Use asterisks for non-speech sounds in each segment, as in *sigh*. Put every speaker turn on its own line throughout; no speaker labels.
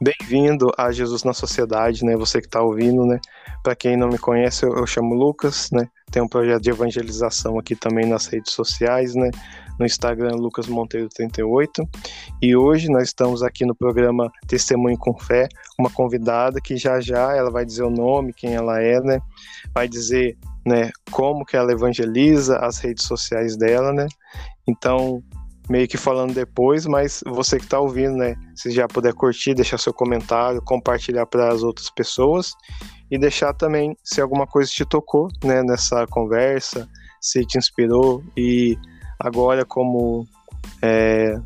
Bem-vindo a Jesus na Sociedade, né? Você que está ouvindo, né? Para quem não me conhece, eu, eu, chamo Lucas, né? Tem um projeto de evangelização aqui também nas redes sociais, né? No Instagram, Lucas Monteiro 38. E hoje nós estamos aqui no programa Testemunho com Fé, uma convidada que já já ela vai dizer o nome, quem ela é, né? Vai dizer, né? Como que ela evangeliza as redes sociais dela, né? Então, meio que falando depois, mas você que está ouvindo, né? Se já puder curtir, deixar seu comentário, compartilhar para as outras pessoas e deixar também se alguma coisa te tocou, né? Nessa conversa, se te inspirou e agora como é,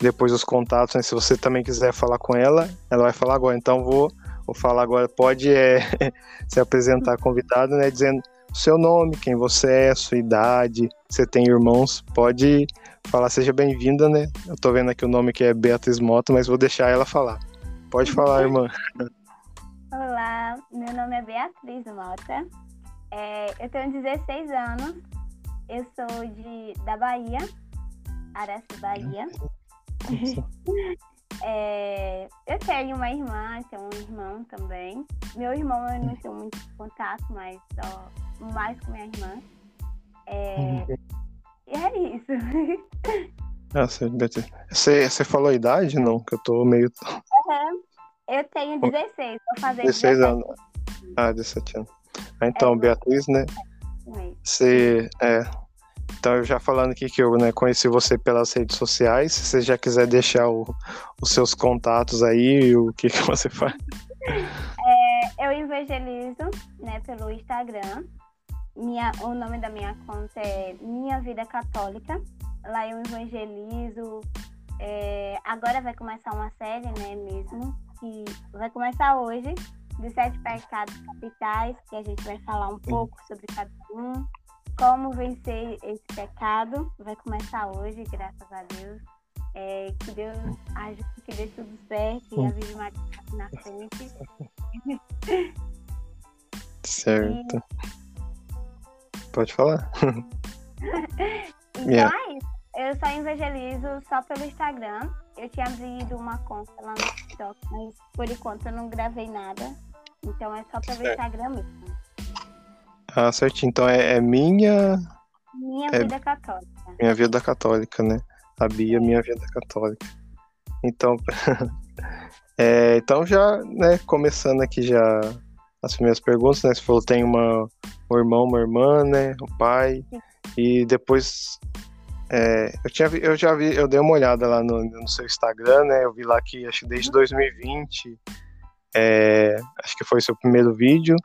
depois dos contatos, né, se você também quiser falar com ela, ela vai falar agora. Então vou, vou falar agora. Pode é, *laughs* se apresentar convidado, né? Dizendo seu nome, quem você é, sua idade, você tem irmãos, pode falar seja bem-vinda, né? Eu tô vendo aqui o nome que é Beatriz Mota, mas vou deixar ela falar. Pode falar, irmã. *laughs*
Olá, meu nome é Beatriz Mota. É, eu tenho 16 anos. Eu sou de, da Bahia, Araço, Bahia. *laughs* é, eu tenho uma irmã, tenho um irmão também. Meu irmão eu não tenho muito contato, mas só mais com minha irmã. É. E é isso. *laughs*
Ah, você, você falou a idade, não? Que eu tô meio.
Uhum. Eu tenho 16, vou fazer
16 anos. Ah, 17 anos. Ah, então, é, Beatriz, né? Você. É. Então, eu já falando aqui que eu né, conheci você pelas redes sociais. Se você já quiser deixar o, os seus contatos aí, o que, que você faz? *laughs*
É, eu evangelizo né, pelo Instagram. Minha, o nome da minha conta é Minha Vida Católica. Lá eu evangelizo. É, agora vai começar uma série, né, mesmo, que vai começar hoje, de sete pecados capitais, que a gente vai falar um pouco sobre cada um, como vencer esse pecado. Vai começar hoje, graças a Deus. É, que Deus ajude que dê tudo certo e a Virgem Maria na frente.
Certo. E, Pode falar.
então yeah. é isso. Eu só evangelizo só pelo Instagram. Eu tinha abrido uma conta lá no TikTok, mas por enquanto eu não gravei nada. Então é só pelo certo. Instagram mesmo.
Ah, certinho. Então é, é minha.
Minha é... vida católica.
Minha vida católica, né? A Bia, minha vida católica. Então, *laughs* é, então já, né, começando aqui já as primeiras perguntas, né? Você falou tem uma, um irmão, uma irmã, né? O pai. Sim. E depois é, eu, tinha, eu já vi, eu dei uma olhada lá no, no seu Instagram, né? Eu vi lá que acho que desde 2020, é, acho que foi seu primeiro vídeo.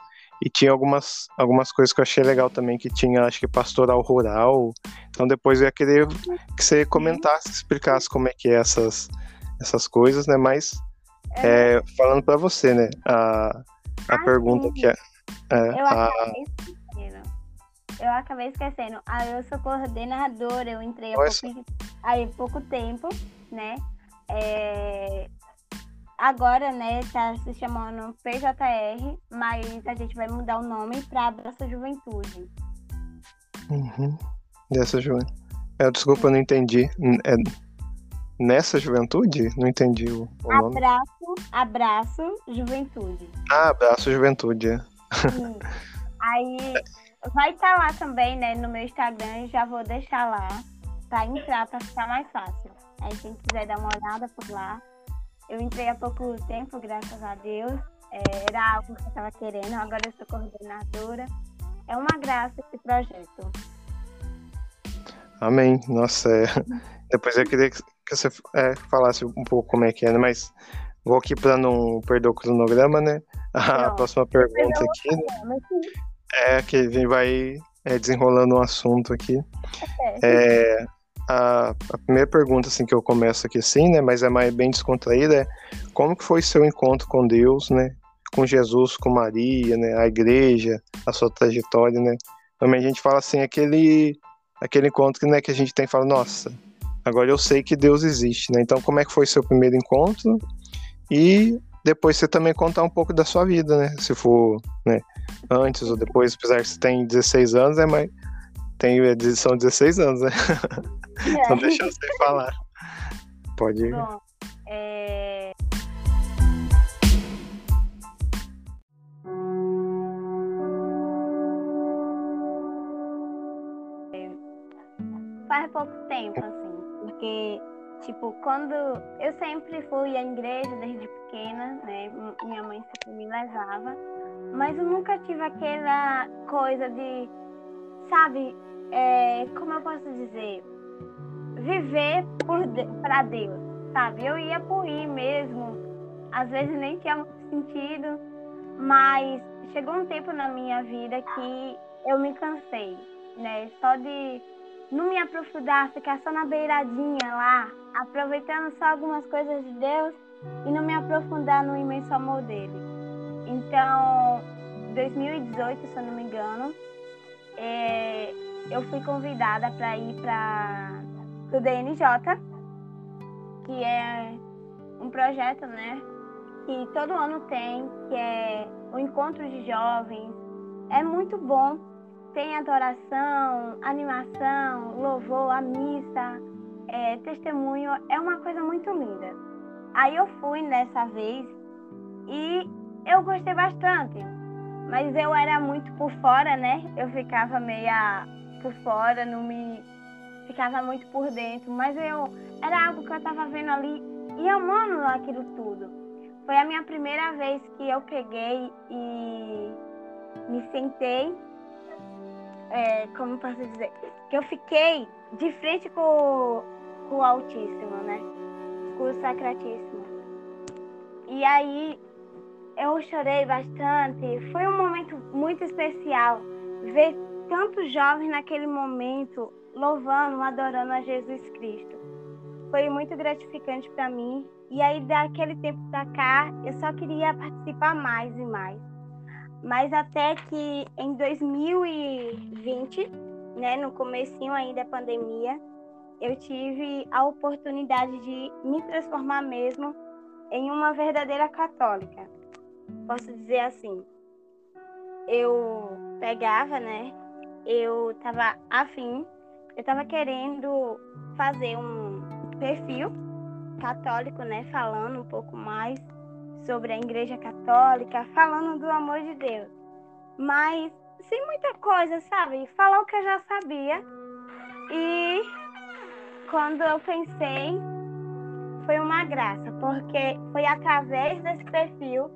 E tinha algumas, algumas coisas que eu achei legal também, que tinha, acho que pastoral rural. Então depois eu ia querer que você comentasse, explicasse como é que é essas, essas coisas, né? Mas é, é falando para você, né? A, a ah, pergunta sim. que é. é
eu, a... acabei esquecendo. eu acabei esquecendo. Ah, eu sou coordenadora, eu entrei há pouco, aí, pouco tempo, né? É... Agora, né, tá se chamando PJR, mas a gente vai mudar o nome para Abraça Juventude.
Uhum. Dessa juventude. É, desculpa, eu não entendi. É nessa juventude? Não entendi o, o
abraço, nome. Abraço Juventude.
Ah, Abraço Juventude, é.
Sim. Aí vai estar tá lá também, né, no meu Instagram, já vou deixar lá para entrar para ficar mais fácil. Aí quem quiser dar uma olhada por lá. Eu entrei há pouco tempo, graças a Deus. É, era algo que eu estava querendo, agora eu sou coordenadora. É uma graça esse projeto.
Amém. Nossa, é... depois eu queria que você é, falasse um pouco como é que é, né? Mas vou aqui para não perder o cronograma, né? A não, próxima pergunta aqui né? é que vai é, desenrolando um assunto aqui. É, a, a, primeira pergunta assim que eu começo aqui assim, né? Mas é mais bem descontraída é como que foi seu encontro com Deus, né? Com Jesus, com Maria, né? A igreja, a sua trajetória, né? Também a gente fala assim aquele aquele encontro que, né, que a gente tem fala, nossa, Agora eu sei que Deus existe, né? Então, como é que foi seu primeiro encontro? E depois você também contar um pouco da sua vida, né? Se for né, antes ou depois, apesar que você tem 16 anos, é mas Tem, é, são 16 anos, né? É. *laughs* então deixa você falar. Pode ir. Bom, é...
é faz pouco tempo, assim porque, tipo, quando eu sempre fui à igreja desde pequena, né? Minha mãe sempre me levava, mas eu nunca tive aquela coisa de, sabe, é, como eu posso dizer, viver para Deus, sabe? Eu ia por ir mesmo, às vezes nem tinha muito sentido, mas chegou um tempo na minha vida que eu me cansei, né? Só de não me aprofundar, ficar só na beiradinha lá, aproveitando só algumas coisas de Deus e não me aprofundar no imenso amor dele. Então, 2018, se eu não me engano, é, eu fui convidada para ir para o DNJ, que é um projeto, né, que todo ano tem, que é o encontro de jovens. É muito bom. Tem adoração, animação, louvor, a missa, é, testemunho. É uma coisa muito linda. Aí eu fui nessa vez e eu gostei bastante. Mas eu era muito por fora, né? Eu ficava meia por fora, não me ficava muito por dentro, mas eu era algo que eu estava vendo ali e amando aquilo tudo. Foi a minha primeira vez que eu peguei e me sentei, é, como posso dizer, que eu fiquei de frente com, com o Altíssimo, né? Com o Sacratíssimo. E aí eu chorei bastante. Foi um momento muito especial ver tantos jovens naquele momento louvando, adorando a Jesus Cristo. Foi muito gratificante para mim e aí, daquele tempo para cá, eu só queria participar mais e mais. Mas até que em 2020, né, no comecinho aí da pandemia, eu tive a oportunidade de me transformar mesmo em uma verdadeira católica. Posso dizer assim, eu pegava, né, eu estava afim, eu estava querendo fazer um perfil católico, né, falando um pouco mais sobre a Igreja Católica, falando do amor de Deus. Mas sem muita coisa, sabe? Falar o que eu já sabia. E quando eu pensei, foi uma graça, porque foi através desse perfil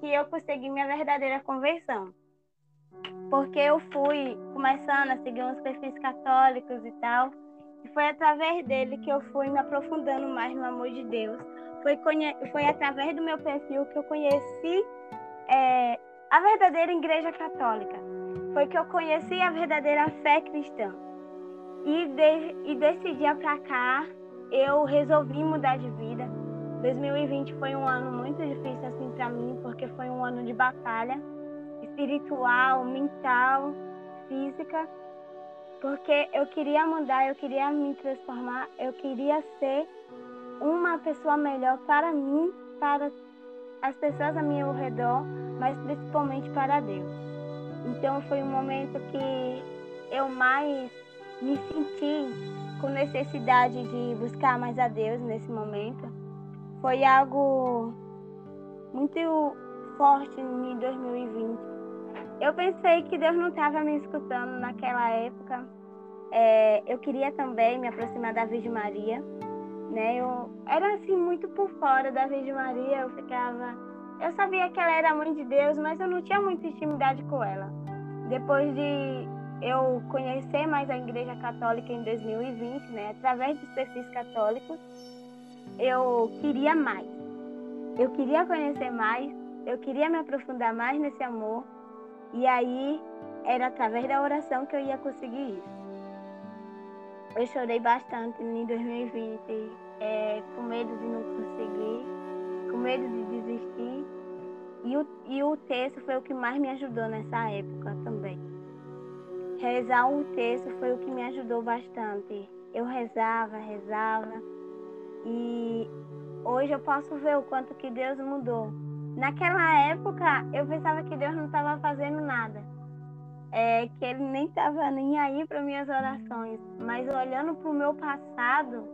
que eu consegui minha verdadeira conversão. Porque eu fui começando a seguir uns perfis católicos e tal, e foi através dele que eu fui me aprofundando mais no amor de Deus. Foi, foi através do meu perfil que eu conheci é, a verdadeira Igreja Católica. Foi que eu conheci a verdadeira fé cristã. E, de, e desse dia para cá, eu resolvi mudar de vida. 2020 foi um ano muito difícil assim para mim, porque foi um ano de batalha espiritual, mental, física porque eu queria mudar, eu queria me transformar, eu queria ser uma pessoa melhor para mim, para as pessoas a meu redor, mas principalmente para Deus. Então foi um momento que eu mais me senti com necessidade de buscar mais a Deus nesse momento. Foi algo muito forte em 2020 eu pensei que Deus não estava me escutando naquela época. É, eu queria também me aproximar da Virgem Maria, né? Eu era assim muito por fora da Virgem Maria. Eu ficava, eu sabia que ela era a mãe de Deus, mas eu não tinha muita intimidade com ela. Depois de eu conhecer mais a Igreja Católica em 2020, né? Através dos perfis católicos, eu queria mais. Eu queria conhecer mais. Eu queria me aprofundar mais nesse amor e aí era através da oração que eu ia conseguir isso. Eu chorei bastante em 2020, é, com medo de não conseguir, com medo de desistir. E o, e o texto foi o que mais me ajudou nessa época também. Rezar o texto foi o que me ajudou bastante. Eu rezava, rezava. E hoje eu posso ver o quanto que Deus mudou Naquela época, eu pensava que Deus não estava fazendo nada. É, que ele nem estava nem aí para minhas orações. Mas olhando para o meu passado,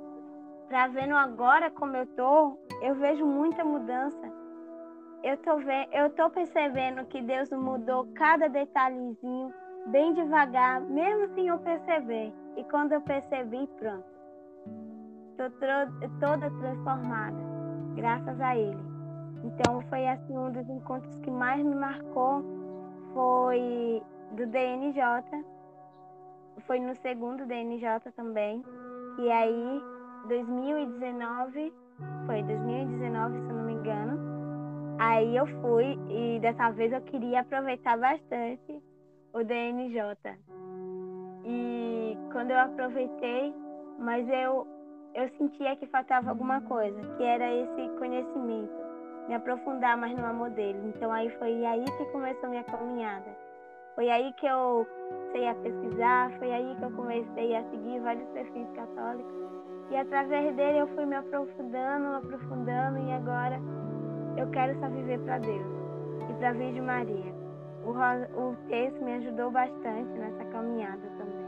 para vendo agora como eu tô, eu vejo muita mudança. Eu tô, vendo, eu tô percebendo que Deus mudou cada detalhezinho, bem devagar, mesmo sem eu perceber. E quando eu percebi, pronto. Estou toda transformada, graças a ele. Então foi assim um dos encontros que mais me marcou foi do DNJ. Foi no segundo DNJ também. E aí, 2019, foi 2019, se eu não me engano. Aí eu fui e dessa vez eu queria aproveitar bastante o DNJ. E quando eu aproveitei, mas eu eu sentia que faltava alguma coisa, que era esse conhecimento, me aprofundar mais no amor. Então aí foi aí que começou minha caminhada. Foi aí que eu comecei a pesquisar, foi aí que eu comecei a seguir vários perfis católicos. E através dele eu fui me aprofundando, aprofundando e agora eu quero só viver para Deus e para a Virgem Maria. O, o texto me ajudou bastante nessa caminhada também.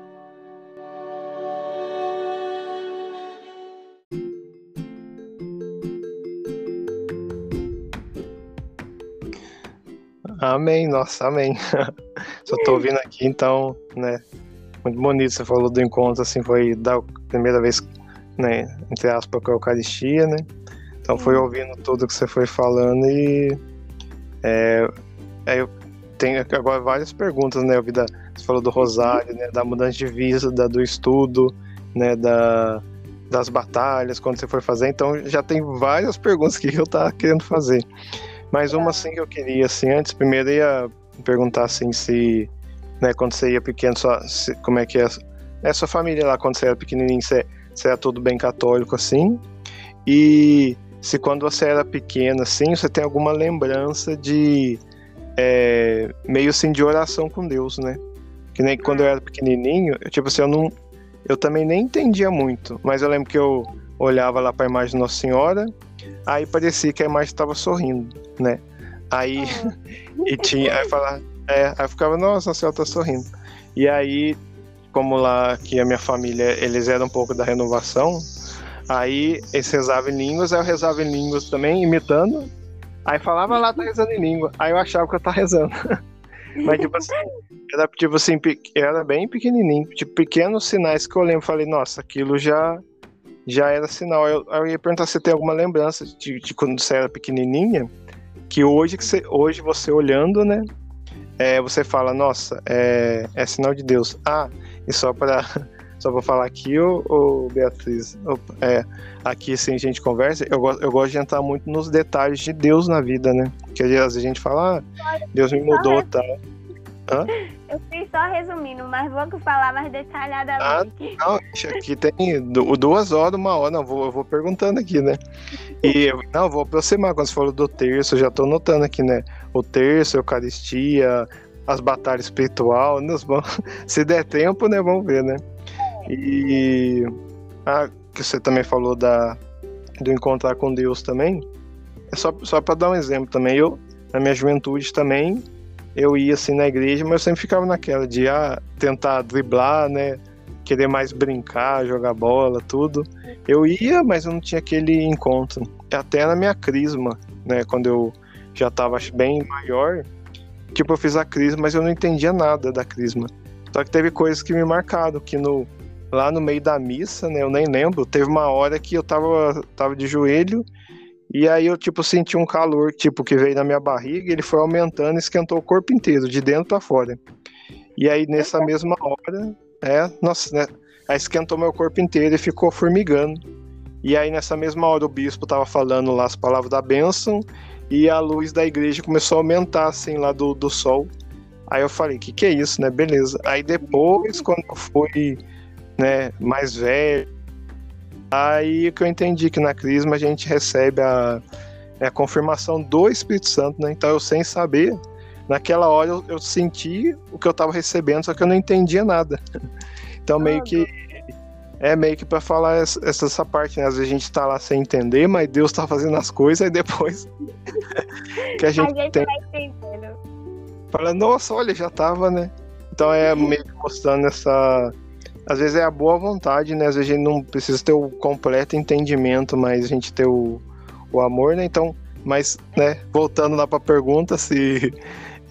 Amém, nossa, amém. *laughs* Só tô ouvindo aqui, então, né? Muito bonito, você falou do encontro, assim, foi da primeira vez, né, entre aspas, com a Eucaristia, né? Então foi ouvindo tudo que você foi falando e é, é, eu tenho agora várias perguntas, né? Vida, você falou do rosário, né? Da mudança de vista, da, do estudo, né? Da, das batalhas, quando você foi fazer. Então já tem várias perguntas que eu tava querendo fazer. Mas uma assim que eu queria, assim, antes, primeiro ia perguntar assim se, né, quando você ia pequeno, só, se, como é que é, é sua família lá, quando você era pequenininho, você, você era tudo bem católico, assim, e se quando você era pequeno, assim, você tem alguma lembrança de, é, meio assim, de oração com Deus, né? Que nem quando eu era pequenininho, eu, tipo assim, eu não, eu também nem entendia muito, mas eu lembro que eu olhava lá para a imagem de Nossa Senhora, aí parecia que a imagem estava sorrindo, né? Aí, oh. *laughs* e tinha, aí falava, é, aí ficava, nossa, a senhora tá sorrindo. E aí, como lá que a minha família, eles eram um pouco da renovação, aí eles rezavam em línguas, aí eu rezava em línguas também, imitando, aí falava lá, tá rezando em língua, aí eu achava que eu tava rezando. *laughs* Mas, tipo assim, era, tipo assim, era bem pequenininho, tipo, pequenos sinais que eu lembro, falei, nossa, aquilo já já era sinal. Eu, eu ia perguntar se você tem alguma lembrança de, de, quando você era pequenininha, que hoje, que você, hoje você olhando, né, é, você fala, nossa, é, é sinal de Deus. Ah, e só para *laughs* só para falar aqui, ô, ô Beatriz, é, aqui assim a gente conversa, eu, eu gosto de entrar muito nos detalhes de Deus na vida, né? Porque às vezes a gente fala, ah, Deus me mudou, tá?
Hã? Eu fiz só resumindo, mas vou falar mais detalhadamente.
Ah, não, aqui tem duas horas, uma hora, não, vou, eu vou perguntando aqui, né? E não, vou aproximar, quando você falou do terço, já tô notando aqui, né? O terço, a Eucaristia, as batalhas espiritual, né? *laughs* se der tempo, né? Vamos ver, né? E ah, que você também falou da, do encontrar com Deus também. É só, só para dar um exemplo também, eu, na minha juventude também, eu ia assim na igreja, mas eu sempre ficava naquela de ah, tentar driblar, né? Querer mais brincar, jogar bola, tudo. Eu ia, mas eu não tinha aquele encontro. Até na minha crisma, né? Quando eu já estava bem maior, tipo, eu fiz a crisma, mas eu não entendia nada da crisma. Só que teve coisas que me marcaram, que no, lá no meio da missa, né? Eu nem lembro, teve uma hora que eu tava, tava de joelho e aí eu, tipo, senti um calor, tipo, que veio na minha barriga, e ele foi aumentando e esquentou o corpo inteiro, de dentro para fora. E aí, nessa mesma hora, é, nossa, né? Aí esquentou meu corpo inteiro e ficou formigando. E aí, nessa mesma hora, o bispo tava falando lá as palavras da bênção, e a luz da igreja começou a aumentar, assim, lá do, do sol. Aí eu falei, que que é isso, né? Beleza. Aí depois, quando eu fui, né, mais velho, Aí que eu entendi que na Crisma a gente recebe a, a confirmação do Espírito Santo, né? Então eu sem saber, naquela hora eu, eu senti o que eu estava recebendo, só que eu não entendia nada. *laughs* Então meio que é meio que para falar essa, essa parte, né? Às vezes a gente tá lá sem entender, mas Deus tá fazendo as coisas e depois *laughs*
que a gente, a gente tem... vai entendendo.
Fala, nossa, olha, já tava, né? Então é meio que mostrando essa às vezes é a boa vontade, né? Às vezes a gente não precisa ter o completo entendimento, mas a gente ter o, o amor, né? Então, mas, né, voltando lá para a pergunta, se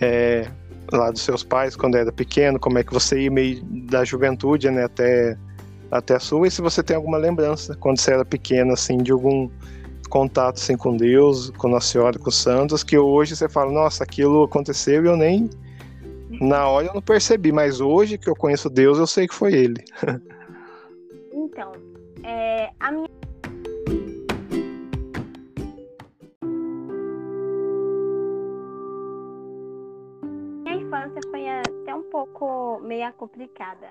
é, lá dos seus pais quando era pequeno, como é que você ia meio da juventude, né, até, até a sua, e se você tem alguma lembrança quando você era pequeno, assim, de algum contato assim, com Deus, com Nossa Senhora, com os santos, que hoje você fala, nossa, aquilo aconteceu e eu nem. Na hora eu não percebi, mas hoje que eu conheço Deus, eu sei que foi ele. *laughs*
então, é, a minha. Minha infância foi até um pouco meio complicada.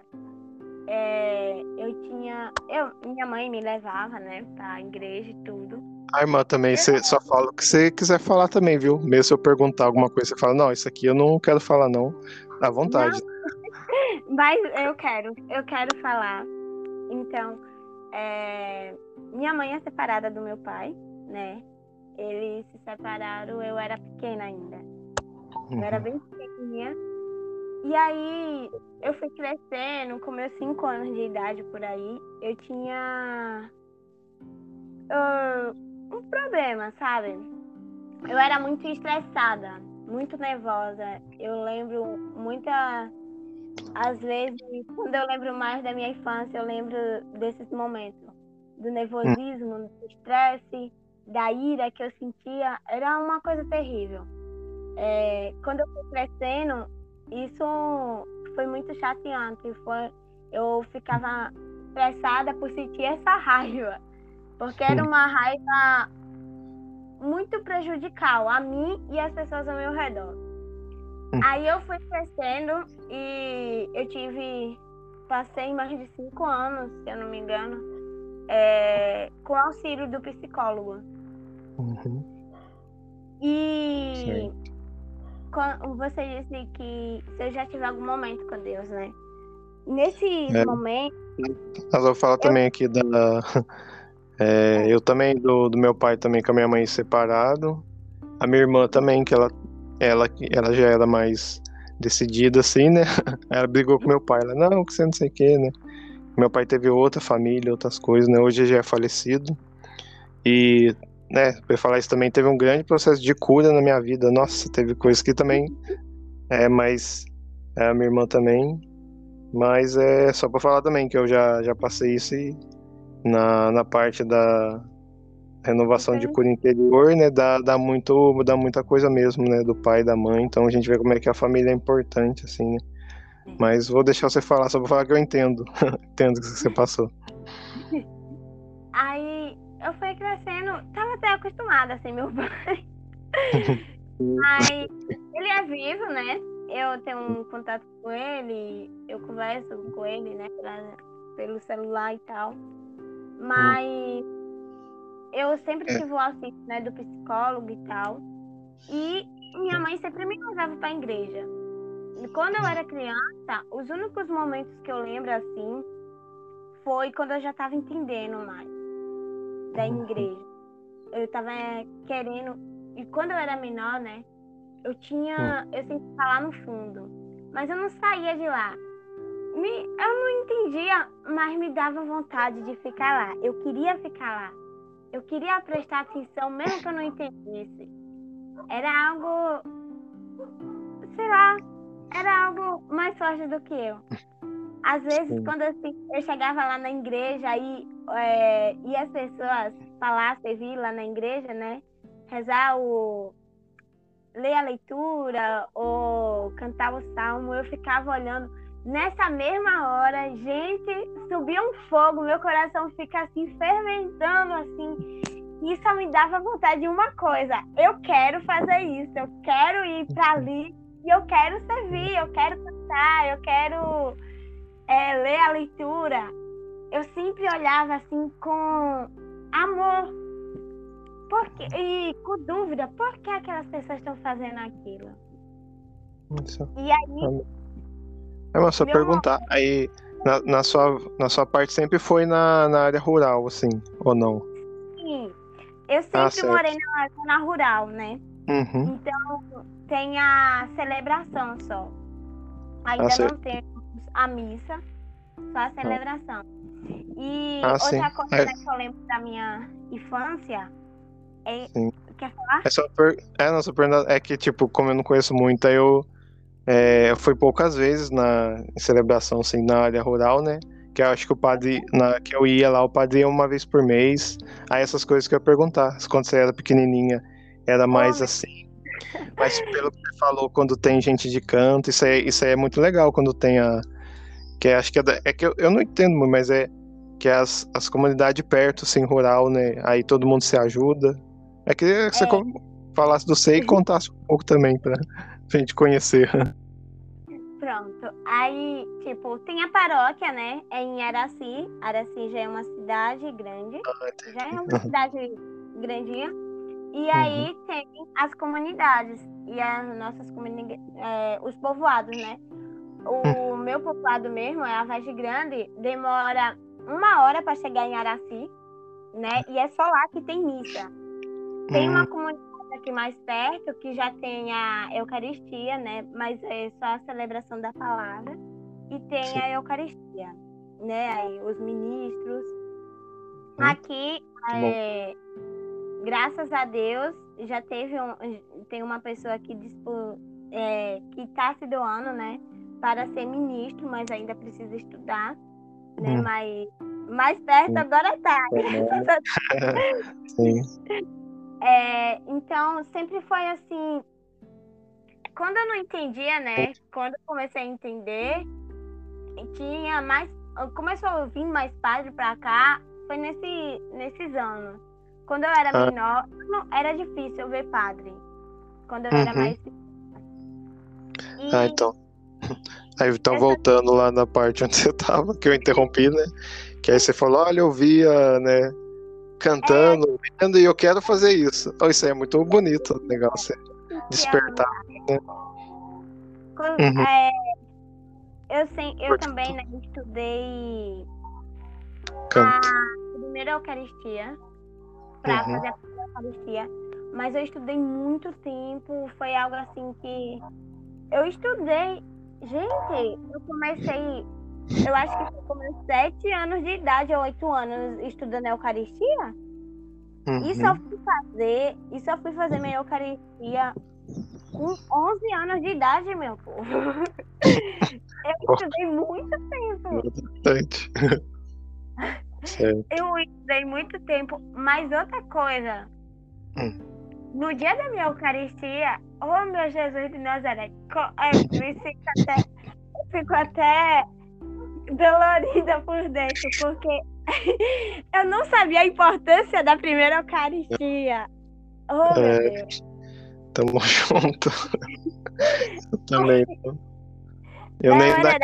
É, eu tinha. Eu, minha mãe me levava, né, pra igreja e tudo.
A irmã também, você só fala o que você quiser falar também, viu? Mesmo se eu perguntar alguma coisa, você fala, não, isso aqui eu não quero falar, não. À vontade.
Não. *laughs* Mas eu quero, eu quero falar. Então, é... minha mãe é separada do meu pai, né? Eles se separaram, eu era pequena ainda. Eu era uhum. bem pequenininha. E aí, eu fui crescendo, com meus cinco anos de idade por aí, eu tinha. Uh, um problema, sabe? Eu era muito estressada, muito nervosa. Eu lembro muita. Às vezes, quando eu lembro mais da minha infância, eu lembro desses momentos. Do nervosismo, do estresse, da ira que eu sentia. Era uma coisa terrível. É, quando eu fui crescendo, isso foi muito chateante. Foi, eu ficava estressada por sentir essa raiva. Porque era uma raiva muito prejudicial a mim e as pessoas ao meu redor. Hum. Aí eu fui crescendo e eu tive. Passei mais de cinco anos, se eu não me engano, é, com auxílio do psicólogo. Uhum. E quando você disse que você já tive algum momento com Deus, né? Nesse é. momento.
Mas eu vou falar eu... também aqui da, *laughs* é, eu também, do, do meu pai também com a minha mãe separado. A minha irmã também, que ela, ela, ela já era mais decidida assim, né? *laughs* Ela brigou com meu pai. Ela, não, que você não sei o que, né? Meu pai teve outra família, outras coisas, né? Hoje já é falecido. E, né, pra falar isso também, teve um grande processo de cura na minha vida. Nossa, teve coisas que também. É, mas. É, a minha irmã também. Mas é só pra falar também que eu já, já passei isso e na, na parte da renovação de cura interior, né, dá, dá, muito, dá muita coisa mesmo, né, do pai e da mãe, então a gente vê como é que a família é importante, assim, né. Mas vou deixar você falar, só vou falar que eu entendo, *laughs* entendo o que você passou.
Aí eu fui crescendo, tava até acostumada, assim, meu pai. *laughs* Mas ele é vivo, né? Eu tenho um contato com ele, eu converso com ele, né, pelo celular e tal. Mas eu sempre é. tive o auxílio né, do psicólogo e tal. E minha mãe sempre me levava para a igreja. E quando eu era criança, os únicos momentos que eu lembro assim foi quando eu já estava entendendo mais da igreja. Eu estava querendo. E quando eu era menor, né? Eu tinha. Hum. Eu sempre falar no fundo. Mas eu não saía de lá me, eu não entendia, mas me dava vontade de ficar lá. Eu queria ficar lá. Eu queria prestar atenção, mesmo que eu não entendesse. Era algo, sei lá, era algo mais forte do que eu. Às vezes, Sim. quando eu, eu, chegava lá na igreja e, é, e as pessoas falassem, vir lá na igreja, né? Rezar o. ler a leitura ou cantar o salmo, eu ficava olhando Nessa mesma hora, gente, subiu um fogo, meu coração fica assim fermentando assim. Isso me dava vontade de uma coisa. Eu quero fazer isso, eu quero ir para *laughs* ali e eu quero servir, eu quero cantar, eu quero é, ler a leitura. Eu sempre olhava assim com amor. Porque, e com dúvida, por que aquelas pessoas estão fazendo aquilo?
Isso. E aí é, mas só perguntar, aí na, na, sua, na sua parte sempre foi na, na área rural, assim, ou não?
Sim, eu sempre ah, morei na zona rural, né? Uhum. Então tem a celebração só. Ainda ah, não temos a missa, só a celebração. E ah, outra sim. coisa é... que eu lembro da minha infância é. Sim. Quer falar?
É, só per... é, não, só per... é que, tipo, como eu não conheço muito, aí eu É, foi poucas vezes na celebração assim, na área rural, né? Que eu acho que o padre, na, que eu ia lá, o padre ia uma vez por mês. Aí essas coisas que eu ia perguntar. Quando você era pequenininha, era mais assim. Mas pelo que você falou, quando tem gente de canto, isso aí, isso aí é muito legal quando tem a. Que é, acho que é, é que eu, eu não entendo, mas é que é as, as comunidades perto, assim, rural, né? Aí todo mundo se ajuda. É que você é. falasse do SEI e contasse um pouco também pra *laughs* gente conhecer.
Pronto. Aí, tipo, tem a paróquia, né? É em Araci. Araci já é uma cidade grande. Ah, já é uma cidade grandinha. E aí uhum. tem as comunidades. E as nossas comunidades. É, os povoados, né? O meu povoado mesmo, é a Vagem Grande, demora uma hora para chegar em Araci, né? E é só lá que tem missa. Tem uma hum. comunidade aqui mais perto que já tem a Eucaristia, né? Mas é só a celebração da palavra. E tem Sim. a Eucaristia, né? Aí os ministros. Hum. Aqui, é, graças a Deus, já teve um, tem uma pessoa que é, que está se doando, né? Para ser ministro, mas ainda precisa estudar né? Hum. Mas mais perto agora tá. *laughs* Sim. É, então, sempre foi assim. Quando eu não entendia, né? Quando eu comecei a entender, tinha mais. Começou a vir mais padre pra cá, foi nesse, nesses anos. Quando eu era ah. menor, não, era difícil eu ver padre. Quando eu uhum. era mais.
E... Ah, então. Aí então voltando lá na parte onde você tava, que eu interrompi, né? Que aí você falou, olha, eu via, né, cantando, é... vendo, e eu quero fazer isso. Oh, isso aí é muito bonito, legal você despertar, né?
Uhum. É, eu, sei, eu também né, estudei Canto. a primeira Eucaristia para uhum. fazer a primeira Eucaristia, mas eu estudei muito tempo, foi algo assim que eu estudei Gente, eu comecei. Eu acho que foi com sete anos de idade ou oito anos estudando Eucaristia. Uhum. Isso eu fui fazer. Isso eu fui fazer minha Eucaristia com 11 anos de idade, meu povo. *laughs* eu estudei muito tempo. Bastante. *laughs* eu estudei muito tempo, mas outra coisa. Hum no dia da minha Eucaristia, oh meu Jesus de Nazaré, eu, me até, eu fico até dolorida por dentro, porque *laughs* eu não sabia a importância da primeira Eucaristia. Oh, meu é, Deus.
Tamo *laughs* junto. eu também. Eu nem da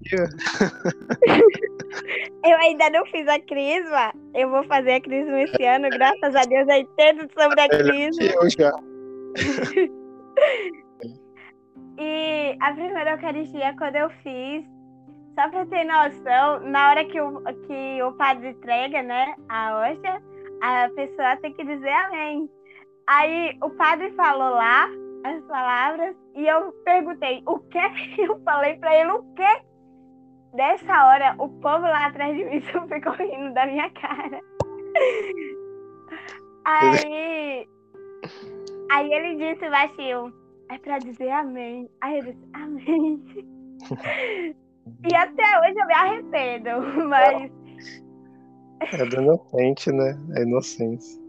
*laughs*
eu ainda não fiz a crisma. Eu vou fazer a crisma esse ano, graças a Deus, eu entendo sobre a crisma. Eu já. *laughs* e a primeira Eucaristia, quando eu fiz, só para ter noção, na hora que o, que o padre entrega, né, a hóstia, a pessoa tem que dizer amém. Aí o padre falou lá as palavras e eu perguntei o que? *laughs* Eu falei para ele o que Dessa hora, o povo lá atrás de mim *laughs* só ficou rindo da minha cara. *laughs* Aí. Aí ele disse baixinho, é pra dizer amém. Aí eu disse, amém. *laughs* e até hoje eu me arrependo, mas.
É do inocente, né? É inocência.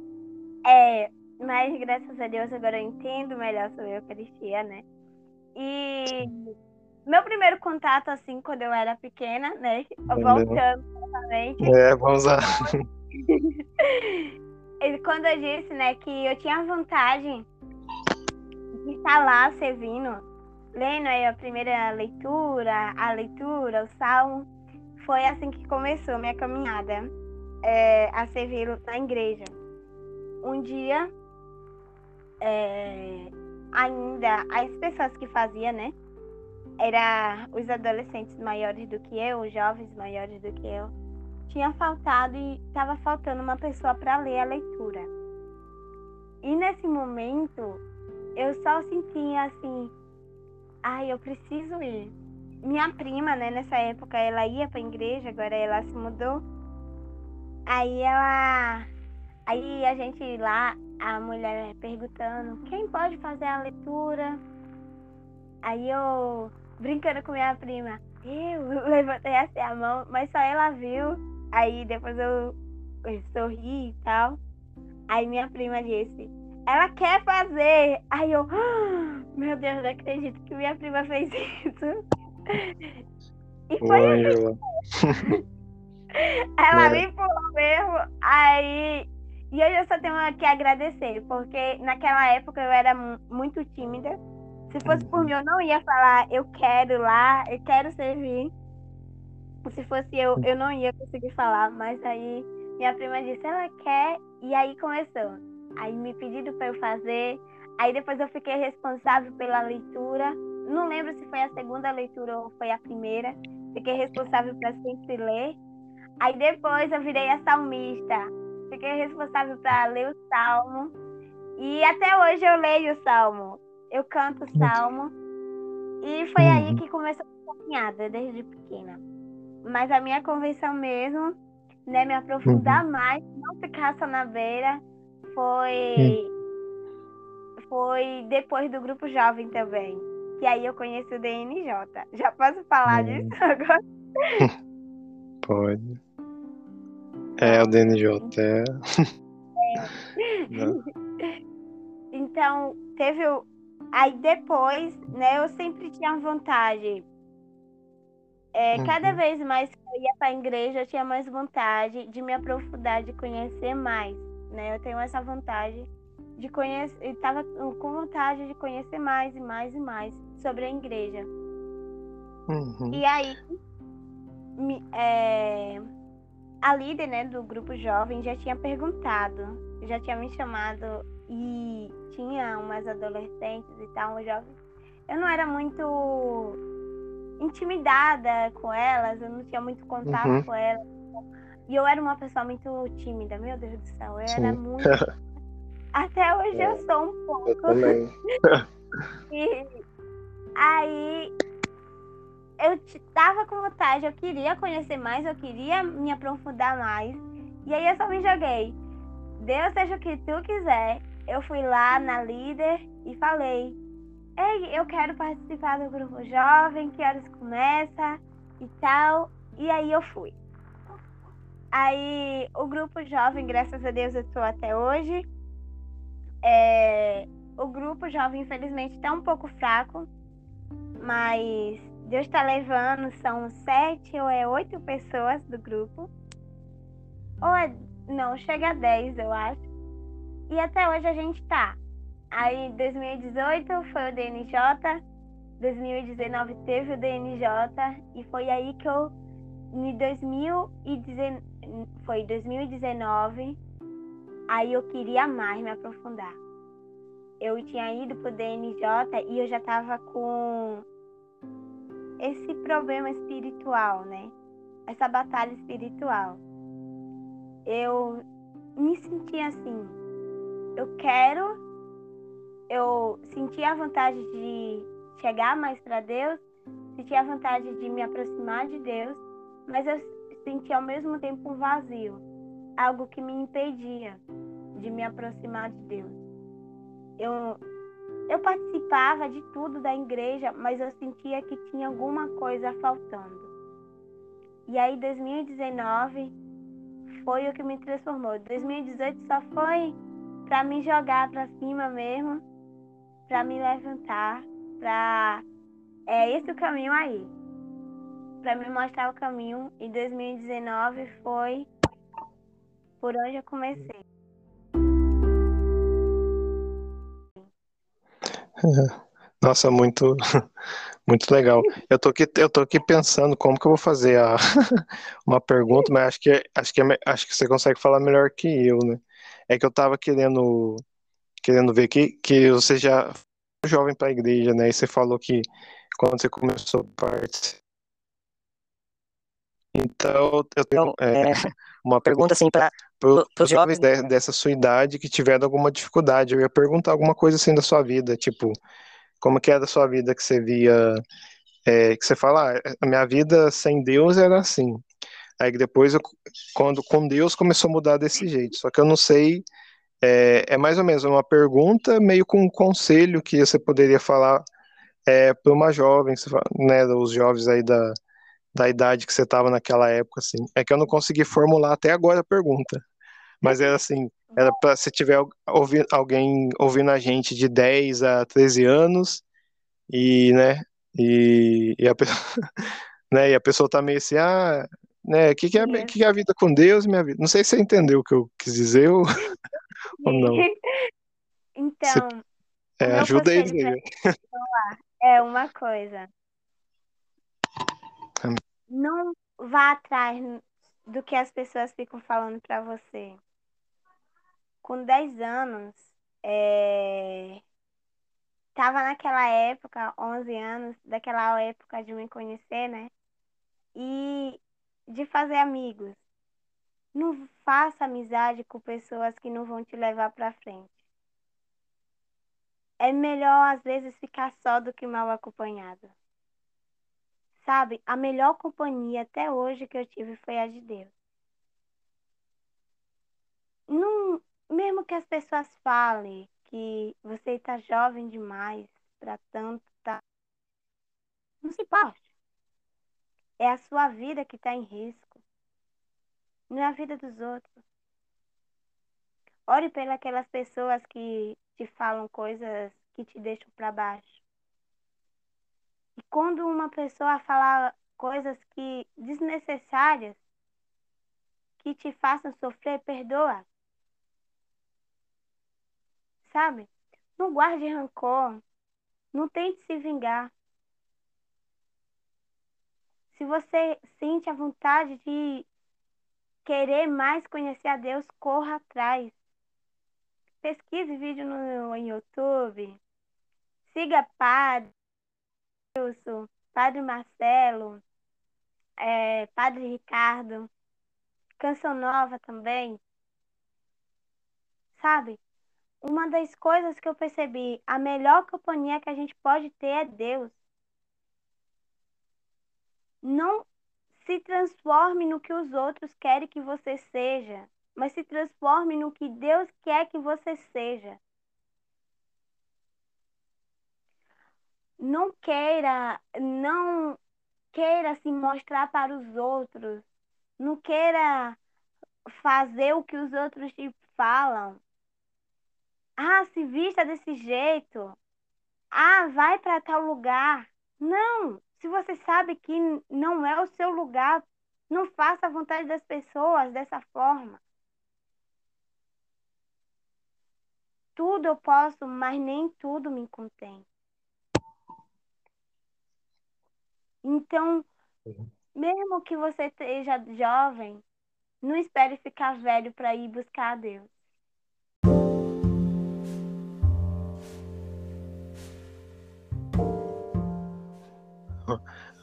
É, mas graças a Deus agora eu entendo melhor sobre a Eucaristia, né? E meu primeiro contato, assim, quando eu era pequena, né? Voltando novamente.
É, vamos lá. *laughs*
quando eu disse, né, que eu tinha vontade de estar lá servindo, lendo aí a primeira leitura, a leitura, o salmo, foi assim que começou minha caminhada é, a servir na igreja. Um dia, é, ainda as pessoas que faziam, né? Era os adolescentes maiores do que eu, os jovens maiores do que eu, tinha faltado e estava faltando uma pessoa para ler a leitura. E nesse momento, eu só sentia assim, ai, eu preciso ir. Minha prima, né, nessa época, ela ia para a igreja, agora ela se mudou. Aí ela, aí a gente lá, a mulher perguntando, quem pode fazer a leitura? Aí eu, brincando com minha prima, eu levantei assim a mão, mas só ela viu. Aí depois eu, eu sorri e tal. Aí minha prima disse, ela quer fazer. Aí eu, ah, meu Deus, não acredito que minha prima fez *laughs* isso. E foi
Oi,
assim. *laughs* Ela
É.
me empurrou mesmo. Aí. E hoje eu só tenho que agradecer, porque naquela época eu era mu- muito tímida. Se fosse por mim, eu não ia falar, eu quero lá, eu quero servir. Se fosse eu, eu não ia conseguir falar, mas aí minha prima disse, ela quer, e aí começou. Aí me pediram para eu fazer, aí depois eu fiquei responsável pela leitura. Não lembro se foi a segunda leitura ou foi a primeira. Fiquei responsável para sempre ler. Aí depois eu virei a salmista. Fiquei responsável para ler o salmo. E até hoje eu leio o salmo. Eu canto salmo. E foi aí
Uhum.
que começou a caminhada, desde pequena. Mas a minha convenção mesmo, né, me aprofundar mais, não ficar só na beira, foi foi depois do grupo jovem também. Que aí eu conheci o DNJ. Já posso falar
Uhum.
disso agora? *laughs* *laughs*
Pode. É, o DNJ. É... *laughs* Não.
Então, teve o. Aí depois, né, eu sempre tinha vontade. É,
Uhum.
Cada vez mais que eu ia para a igreja, eu tinha mais vontade de me aprofundar, de conhecer mais. Né? Eu tenho essa vontade de conhecer. Eu estava com vontade de conhecer mais e mais e mais sobre a igreja.
Uhum.
E aí, me- é, a líder né, do grupo jovem já tinha perguntado, já tinha me chamado e tinha umas adolescentes e tal, um jovem. Eu não era muito intimidada com elas, eu não tinha muito contato
Uhum.
com elas. E eu era uma pessoa muito tímida, meu Deus do céu, eu era
Sim.
muito. *laughs* Até hoje eu sou um pouco.
Eu também. *laughs*
E aí eu tava com vontade, eu queria conhecer mais, eu queria me aprofundar mais. E aí eu só me joguei. Deus seja o que tu quiser. Eu fui lá na líder e falei: Ei, eu quero participar do grupo jovem, que horas começa e tal. E aí eu fui. Aí o grupo jovem, graças a Deus, eu estou até hoje. É, o grupo jovem, infelizmente, está um pouco fraco, mas Deus está levando, são sete ou é oito pessoas do grupo. Ou é. Não, chega a dez, eu acho. E até hoje a gente tá. Aí 2018 foi o DNJ, 2019 teve o DNJ, e foi aí que eu. Em 2019, foi 2019, aí eu queria mais me aprofundar eu tinha ido pro DNJ e eu já tava com esse problema espiritual, né? Essa batalha espiritual. Eu me sentia assim, eu quero, eu sentia a vontade de chegar mais para Deus, sentia a vontade de me aproximar de Deus, mas eu sentia ao mesmo tempo um vazio, algo que me impedia de me aproximar de Deus eu, eu participava de tudo da igreja, mas eu sentia que tinha alguma coisa faltando. E aí 2019 foi o que me transformou. 2018 só foi para me jogar para cima mesmo, para me levantar, para é esse o caminho aí. Para me mostrar o caminho. E 2019 foi por onde eu comecei.
Nossa, muito, *laughs* muito legal. Eu tô aqui, eu tô aqui pensando como que eu vou fazer a, *laughs* uma pergunta, mas acho que, acho que, é acho que você consegue falar melhor que eu, né? É que eu tava querendo, querendo ver que, que você já foi jovem para a igreja, né? E você falou que quando você começou a participar. Então, eu tenho é, *laughs* uma pergunta assim para os jovens de- dessa sua idade que tiveram alguma dificuldade. Eu ia perguntar alguma coisa assim da sua vida, tipo, como que era a sua vida que você via, é, que você fala, ah, a minha vida sem Deus era assim. Aí depois, eu, quando com Deus começou a mudar desse jeito. Só que eu não sei, é, é mais ou menos uma pergunta meio com um conselho que você poderia falar é, para uma jovem, né, os jovens aí da, da idade que você estava naquela época, assim. É que eu não consegui formular até agora a pergunta. Mas era assim, era para se tiver ouvi, alguém ouvindo a gente de 10 a 13 anos e, né, e, e a pessoa, *laughs* né, e a pessoa tá meio assim, ah, né, o que que é, que que é a vida com Deus minha vida? Não sei se você entendeu o que eu quis dizer ou, *laughs* ou não.
Então,
você, é, ajuda aí.
É uma coisa. Não vá atrás do que as pessoas ficam falando para você. Com 10 anos, é... tava naquela época, 11 anos, daquela época de me conhecer, né? E de fazer amigos. Não faça amizade com pessoas que não vão te levar para frente. É melhor às vezes ficar só do que mal acompanhado. Sabe, a melhor companhia até hoje que eu tive foi a de Deus. Não, mesmo que as pessoas falem que você está jovem demais para tanto, tá? Não se importe. É a sua vida que está em risco. Não é a vida dos outros. Ore pelas pessoas que te falam coisas que te deixam para baixo. E quando uma pessoa fala coisas que desnecessárias que te façam sofrer, perdoa. Sabe? Não guarde rancor. Não tente se vingar. Se você sente a vontade de querer mais conhecer a Deus, corra atrás. Pesquise vídeo no, YouTube. Siga Padre Wilson, Padre Marcelo, é, Padre Ricardo, Canção Nova também. Sabe? Uma das coisas que eu percebi, a melhor companhia que a gente pode ter é Deus não se transforme no que os outros querem que você seja, mas se transforme no que Deus quer que você seja. Não queira, não queira se mostrar para os outros, não queira fazer o que os outros te falam. Ah, se vista desse jeito. Ah, vai para tal lugar. Não, se você sabe que não é o seu lugar, não faça a vontade das pessoas dessa forma. Tudo eu posso, mas nem tudo me contém. Então, mesmo que você esteja jovem, não espere ficar velho para ir buscar a Deus.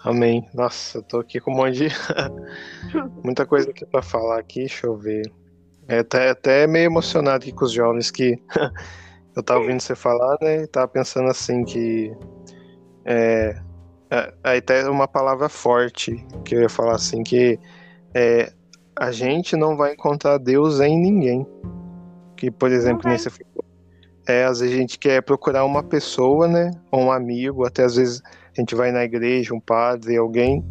Amém. Nossa, eu tô aqui com um monte de. *laughs* Muita coisa aqui para falar aqui, deixa eu ver. É até, até meio emocionado aqui com os jovens que *laughs* eu tava ouvindo você falar, né? E tava pensando assim que. É, é, aí até uma palavra forte que eu ia falar assim, que é, a gente não vai encontrar Deus em ninguém. Que, por exemplo, nesse é, às vezes a gente quer procurar uma pessoa, né? Ou um amigo, até às vezes a gente vai na igreja, um padre, alguém,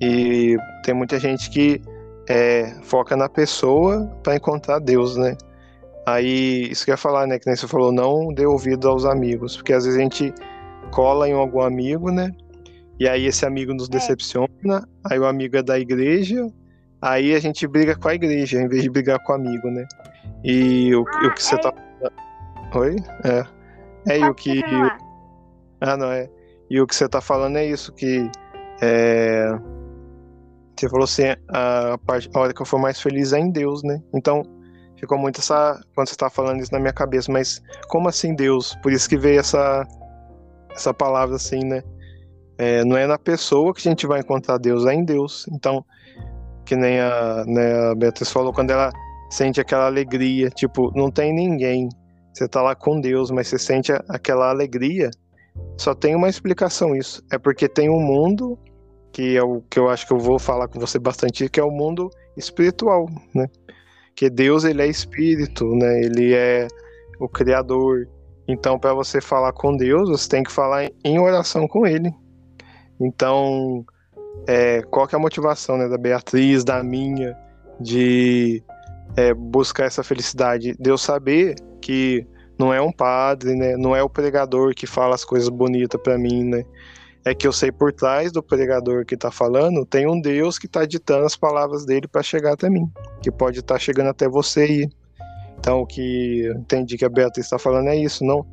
e tem muita gente que é, foca na pessoa para encontrar Deus, né? Aí, isso que eu ia falar, né? Que nem você falou, não dê ouvido aos amigos, porque às vezes a gente cola em algum amigo, né? E aí esse amigo nos é. decepciona, aí o amigo é da igreja, aí a gente briga com a igreja, em vez de brigar com o amigo, né? E o, ah, o que você é... tá. Oi? É. É, e o que. Ah, não, é. E o que você está falando é isso, que é, você falou assim, a, parte, a hora que eu for mais feliz é em Deus, né? Então, ficou muito essa. Quando você está falando isso na minha cabeça, mas como assim Deus? Por isso que veio essa, essa palavra assim, né? É, não é na pessoa que a gente vai encontrar Deus, é em Deus. Então, que nem a, né, a Beatriz falou, quando ela sente aquela alegria, tipo, não tem ninguém. Você tá lá com Deus, mas você sente aquela alegria só tem uma explicação isso. É porque tem um mundo que é o que eu acho que eu vou falar com você bastante, que é o mundo espiritual, né? Que Deus ele é espírito, né? Ele é o criador. Então, para você falar com Deus, você tem que falar em oração com Ele. Então, é, qual que é a motivação né, da Beatriz, da minha, de é, buscar essa felicidade? Deus saber que não é um padre, né, não é o pregador que fala as coisas bonitas para mim, né? É que eu sei por trás do pregador que está falando, tem um Deus que está ditando as palavras dele para chegar até mim, que pode estar tá chegando até você e então, o que eu entendi que a Beatriz está falando é isso. Não,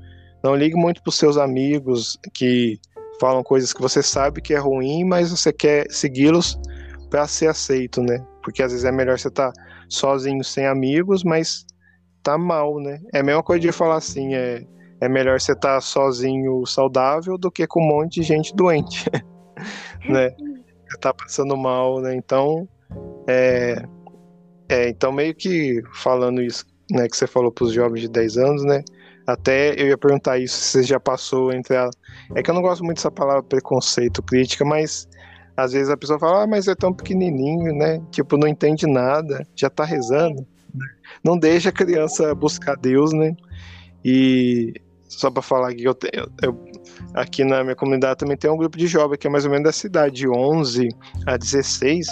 não ligue muito para os seus amigos que falam coisas que você sabe que é ruim, mas você quer segui-los para ser aceito, né? Porque às vezes é melhor você estar tá sozinho, sem amigos, mas tá mal, né? É a mesma coisa de falar assim, é, é melhor você estar tá sozinho saudável do que com um monte de gente doente, *laughs* né? Você tá passando mal, né? Então, é, é, então meio que falando isso né, que você falou para os jovens de 10 anos, né? Até eu ia perguntar isso, se você já passou entre a. É que eu não gosto muito dessa palavra preconceito, crítica, mas às vezes a pessoa fala, ah, mas é tão pequenininho, né? Tipo, não entende nada, já tá rezando. Não deixa a criança buscar Deus, né? E só para falar aqui, eu, tenho, eu, aqui na minha comunidade também tem um grupo de jovens que é mais ou menos da cidade, de 11 a 16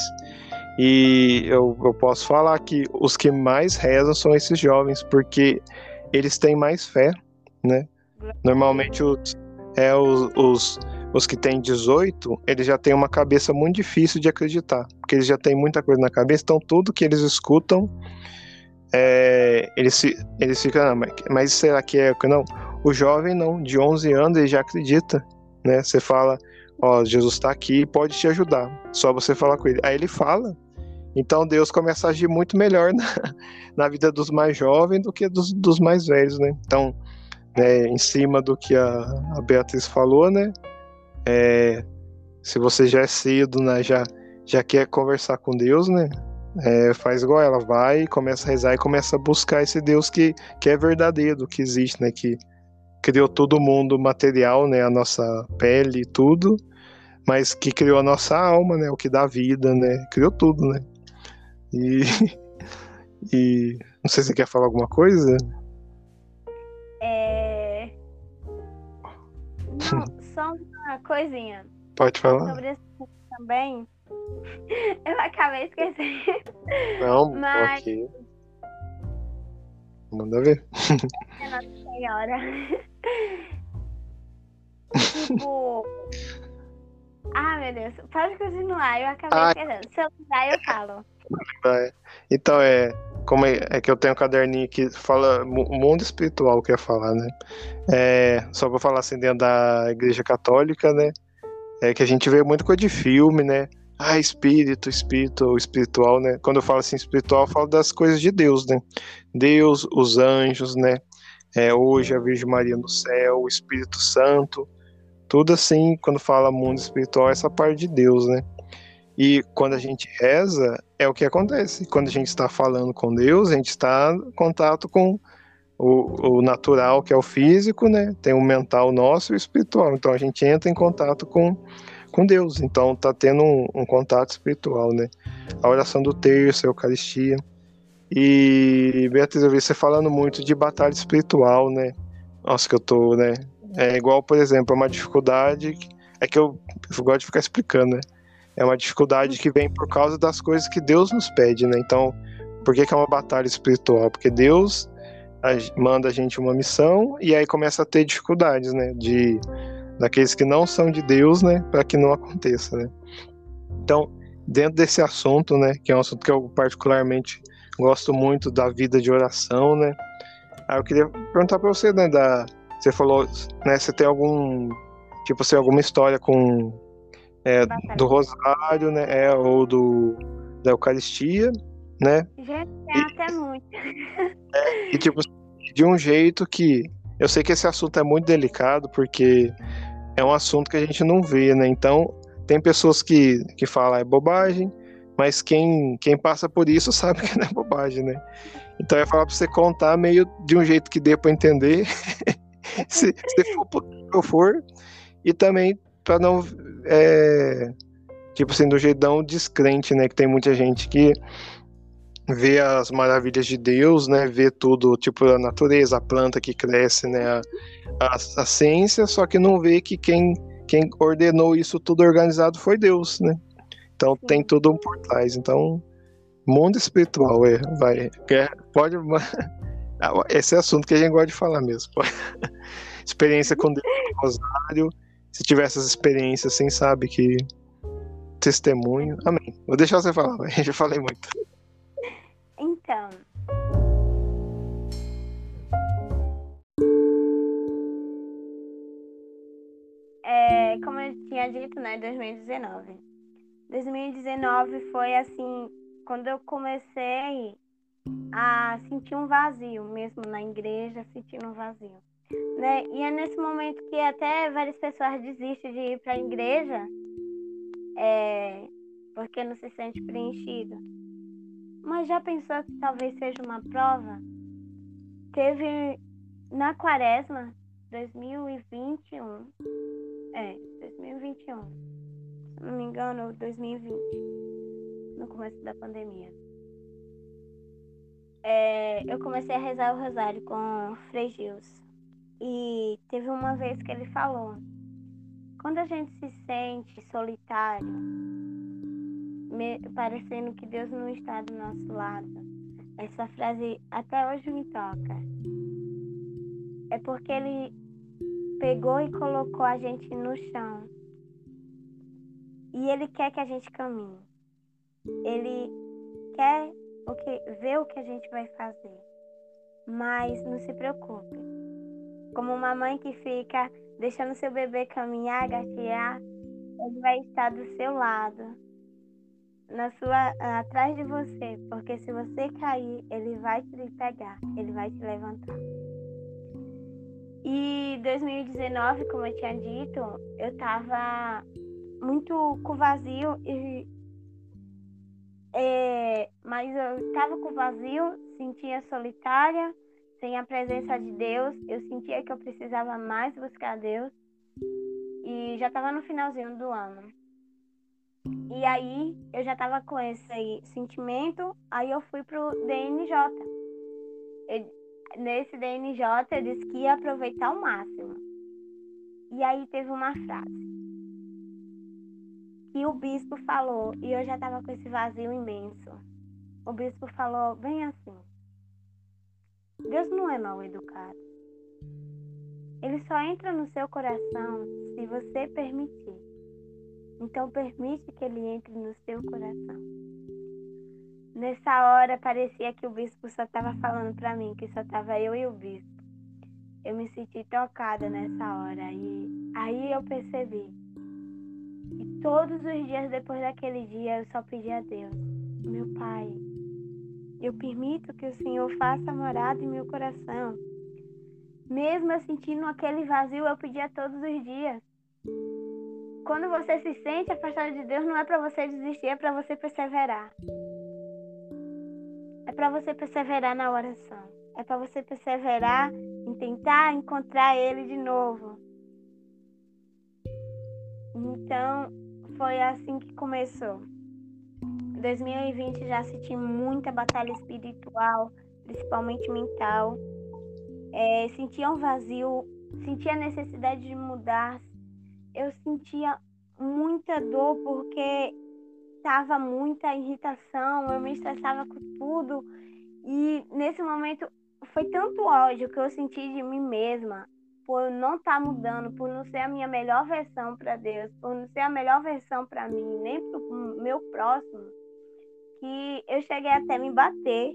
e eu, eu posso falar que os que mais rezam são esses jovens, porque eles têm mais fé, né? Normalmente os, é, os, os, os que têm 18, eles já têm uma cabeça muito difícil de acreditar, porque eles já têm muita coisa na cabeça, então tudo que eles escutam, é, eles, eles ficam, não, mas, mas será que é que não? O jovem não, de 11 anos ele já acredita, né? Você fala, ó, Jesus está aqui e pode te ajudar, só você falar com ele. Aí ele fala, então Deus começa a agir muito melhor na, *laughs* na vida dos mais jovens do que dos, dos mais velhos, né? Então, né, em cima do que a, a Beatriz falou, né? É, se você já é cedo, né, já, já quer conversar com Deus, né? É, faz igual ela, vai, começa a rezar e começa a buscar esse Deus que, que é verdadeiro, que existe, né? Que criou todo mundo material, né? A nossa pele e tudo, mas que criou a nossa alma, né? O que dá vida, né? Criou tudo, né? E, *laughs* e não sei se você quer falar alguma coisa.
É... *laughs* Não, só uma coisinha.
Pode falar.
Sobre isso também. *laughs* Eu acabei esquecendo.
Não, Mas... ok. Manda ver. *laughs*
Nossa Senhora. tipo. Ah, meu Deus. Pode continuar, eu acabei Ai. esquecendo. Se eu lembrar, eu falo.
Então é como é, é, que eu tenho um caderninho que fala mundo espiritual que ia falar, né? É, só para falar assim dentro da igreja católica, né? É que a gente vê muito coisa de filme, né? Ah, espírito, espírito, espiritual, né? Quando eu falo assim espiritual, eu falo das coisas de Deus, né? Deus, os anjos, né? É, hoje a Virgem Maria no céu, o Espírito Santo, tudo assim, quando fala mundo espiritual, essa parte de Deus, né? E quando a gente reza, é o que acontece. Quando a gente está falando com Deus, a gente está em contato com o, o, natural, que é o físico, né? Tem o mental nosso e o espiritual. Então a gente entra em contato com, com Deus. Então está tendo um, um, contato espiritual, né? A oração do terço, a Eucaristia. E, Beatriz, eu vi você falando muito de batalha espiritual, né? Nossa, que eu tô, né? É igual, por exemplo, uma dificuldade. É que eu, eu gosto de ficar explicando, né? é uma dificuldade que vem por causa das coisas que Deus nos pede, né? Então, por que, que é uma batalha espiritual? Porque Deus manda a gente uma missão e aí começa a ter dificuldades, né? De daqueles que não são de Deus, né? Para que não aconteça, né? Então, dentro desse assunto, né? Que é um assunto que eu particularmente gosto muito da vida de oração, né? Aí eu queria perguntar para você, né? Da, você falou, né? Você tem algum tipo assim, alguma história com é, do Rosário, né? É, ou do, da Eucaristia, né?
Gente, é e, até muito. *laughs*
É, e tipo, de um jeito que. Eu sei que esse assunto é muito delicado, porque é um assunto que a gente não vê, né? Então, tem pessoas que, que falam é bobagem, mas quem, quem passa por isso *laughs* sabe que não é bobagem, né? Então, eu ia falar pra você contar meio de um jeito que dê pra entender, *laughs* se, se for, eu for, e também para não é, tipo assim, do jeitão descrente, né? Que tem muita gente que ver as maravilhas de Deus, né? Ver tudo, tipo a natureza, a planta que cresce, né? A, a, a ciência, só que não vê que quem, quem ordenou isso tudo organizado foi Deus, né? Então tem tudo por trás. Então, mundo espiritual, é, vai, é, pode. *laughs* Esse é assunto que a gente gosta de falar mesmo. *laughs* Experiência com Deus Rosário. Se tiver essas experiências, assim, sabe que testemunho. Amém. Vou deixar você falar, *laughs* eu já falei muito.
É, como eu tinha dito, né, 2019. 2019 foi assim, quando eu comecei a sentir um vazio, mesmo na igreja, sentindo um vazio. Né? E é nesse momento que até várias pessoas desistem de ir para a igreja é, porque não se sente preenchido. Mas já pensou que talvez seja uma prova? Teve na quaresma 2021. É, 2021. Se não me engano, 2020. No começo da pandemia. É, eu comecei a rezar o rosário com Frei Gils. E teve uma vez que ele falou: quando a gente se sente solitário, me, parecendo que Deus não está do nosso lado, essa frase até hoje me toca. É porque ele pegou e colocou a gente no chão. E ele quer que a gente caminhe. Ele quer o que, ver o que a gente vai fazer. Mas não se preocupe. Como uma mãe que fica deixando seu bebê caminhar, gatear, ele vai estar do seu lado, na sua, atrás de você, porque se você cair, ele vai te pegar, ele vai te levantar. E 2019, como eu tinha dito, eu estava muito com vazio e é, mas eu estava com vazio, sentia solitária, sem a presença de Deus, eu sentia que eu precisava mais buscar Deus. E já estava no finalzinho do ano. E aí eu já estava com esse sentimento, aí eu fui pro DNJ. Eu, nesse DNJ eu disse que ia aproveitar o máximo. E aí teve uma frase que o bispo falou, e eu já estava com esse vazio imenso. O bispo falou bem assim: Deus não é mal educado. Ele só entra no seu coração se você permitir. Então permite que ele entre no seu coração. Nessa hora parecia que o bispo só estava falando para mim, que só estava eu e o bispo. Eu me senti tocada nessa hora e aí eu percebi. E todos os dias depois daquele dia eu só pedi a Deus, meu Pai, eu permito que o Senhor faça morada em meu coração. Mesmo eu sentindo aquele vazio, eu pedia todos os dias. Quando você se sente afastado de Deus, não é para você desistir, é para você perseverar. Para você perseverar na oração. É para você perseverar em tentar encontrar Ele de novo. Então, foi assim que começou. 2020 já senti muita batalha espiritual, principalmente mental. É, sentia um vazio, sentia a necessidade de mudar. Eu sentia muita dor porque estava muita irritação, eu me estressava com tudo. E nesse momento foi tanto ódio que eu senti de mim mesma por não estar tá mudando, por não ser a minha melhor versão para Deus, por não ser a melhor versão para mim, nem para o meu próximo que eu cheguei até me bater.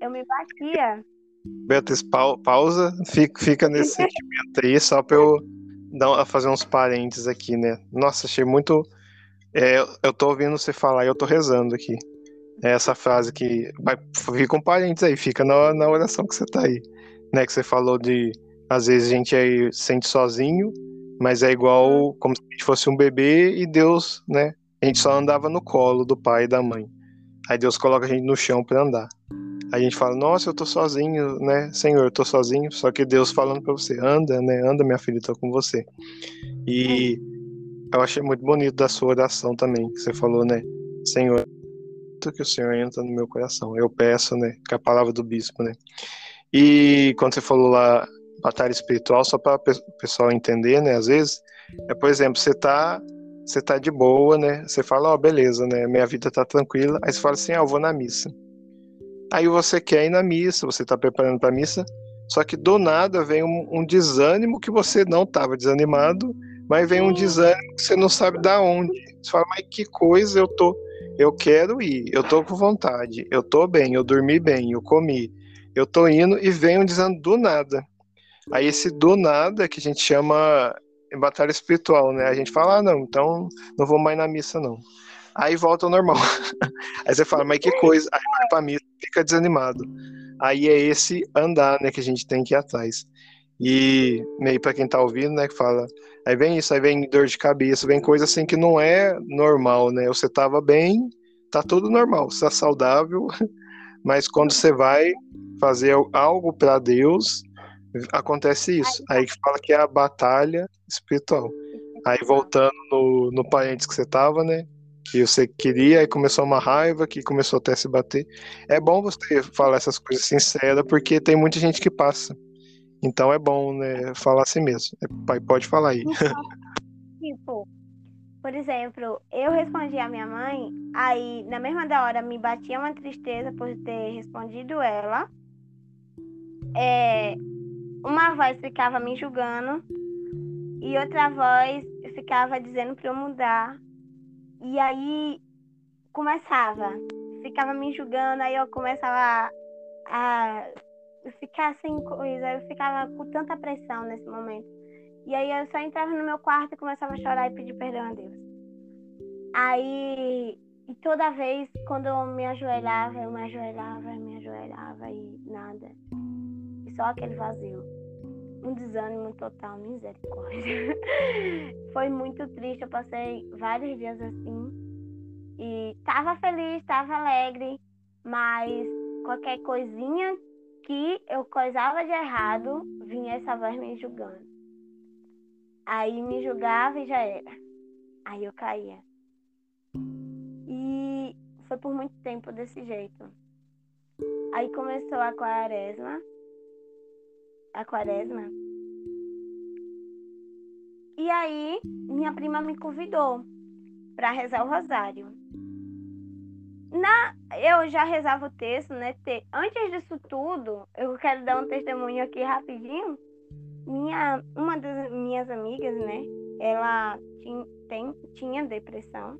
Eu me batia.
Beatriz, pausa, fica, fica nesse *laughs* sentimento aí, só para eu dar, fazer uns parênteses aqui, né? Nossa, achei muito. É, eu tô ouvindo você falar e eu tô rezando aqui. É essa frase que. Vai, fica um parênteses aí, fica na, na oração que você tá aí. Né? Que você falou de. Às vezes a gente aí sente sozinho, mas é igual como se a gente fosse um bebê e Deus, né? A gente só andava no colo do pai e da mãe. Aí Deus coloca a gente no chão para andar. Aí a gente fala, nossa, eu tô sozinho, né? Senhor, eu tô sozinho. Só que Deus falando para você, anda, né? Anda, minha filha, tô com você. E eu achei muito bonito da sua oração também, que você falou, né? Senhor, que o Senhor entra no meu coração. Eu peço, né, com a palavra do bispo, né? E quando você falou lá batalha espiritual, só para o pessoal entender, né, às vezes, é, por exemplo, você tá você tá de boa, né? Você fala, ó, oh, beleza, né? Minha vida tá tranquila. Aí você fala assim, ah, eu vou na missa. Aí você quer ir na missa, você tá preparando para missa, só que do nada vem um, um desânimo que você não estava desanimado, mas vem um desânimo que você não sabe da onde. Você fala, mas que coisa eu tô. Eu quero ir, eu tô com vontade, eu tô bem, eu dormi bem, eu comi, eu tô indo e vem um desânimo do nada. Aí esse do nada que a gente chama batalha espiritual, né? A gente fala, ah, não, então não vou mais na missa, não. Aí volta ao normal. *laughs* Aí você fala, mas que coisa. Aí vai pra missa, fica desanimado. Aí é esse andar, né, que a gente tem que ir atrás. E meio para quem tá ouvindo, né, que fala, aí vem isso, aí vem dor de cabeça, vem coisa assim que não é normal, né? Você tava bem, tá tudo normal, você tá saudável, *laughs* mas quando você vai fazer algo para Deus, acontece isso. Aí que fala que é a batalha espiritual. Aí voltando no, no parênteses que você tava, né? Que você queria e começou uma raiva que começou até a se bater. É bom você falar essas coisas sinceras porque tem muita gente que passa. Então é bom, né, falar assim mesmo. É, pai, pode falar aí.
tipo, por exemplo, eu respondi a minha mãe, aí na mesma da hora me batia uma tristeza por ter respondido ela. É, uma voz ficava me julgando e outra voz ficava dizendo para eu mudar e aí começava, ficava me julgando, aí eu começava a, ficar sem coisa, eu ficava com tanta pressão nesse momento. E aí eu só entrava no meu quarto e começava a chorar e pedir perdão a Deus. Aí, e toda vez quando eu me ajoelhava, eu me ajoelhava, eu me ajoelhava e nada. E só aquele vazio um desânimo total, misericórdia. *laughs* Foi muito triste, eu passei vários dias assim. E tava feliz, tava alegre, mas qualquer coisinha que eu coisava de errado, vinha essa voz me julgando. Aí me julgava e já era. Aí eu caía. E foi por muito tempo desse jeito. Aí começou a quaresma, a quaresma. E aí, minha prima me convidou para rezar o rosário. Na, eu já rezava o texto, né? Antes disso tudo, eu quero dar um testemunho aqui rapidinho. Minha, uma das minhas amigas, né? Ela tinha, tem, tinha depressão.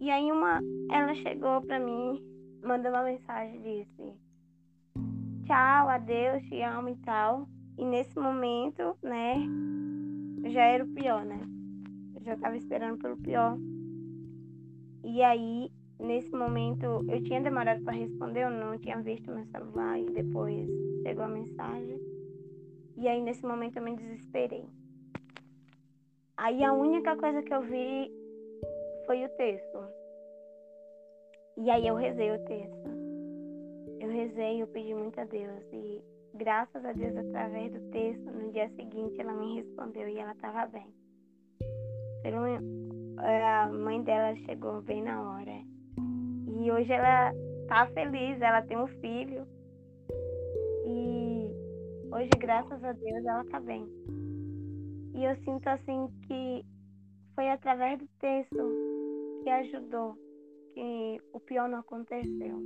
E aí uma, ela chegou para mim, mandou uma mensagem disse: tchau, adeus, te amo e tal. E nesse momento, né, já era o pior, né? Eu já tava esperando pelo pior. E aí, nesse momento, eu tinha demorado para responder, eu não tinha visto meu celular e depois chegou a mensagem. E aí, nesse momento, eu me desesperei. Aí, a única coisa que eu vi foi o texto. E aí, eu rezei o texto eu rezei, eu pedi muito a Deus e graças a Deus através do texto, no dia seguinte ela me respondeu e ela estava bem. A mãe dela chegou bem na hora. E hoje ela tá feliz, ela tem um filho. E hoje, graças a Deus, ela tá bem. E eu sinto assim que foi através do texto que ajudou, que o pior não aconteceu.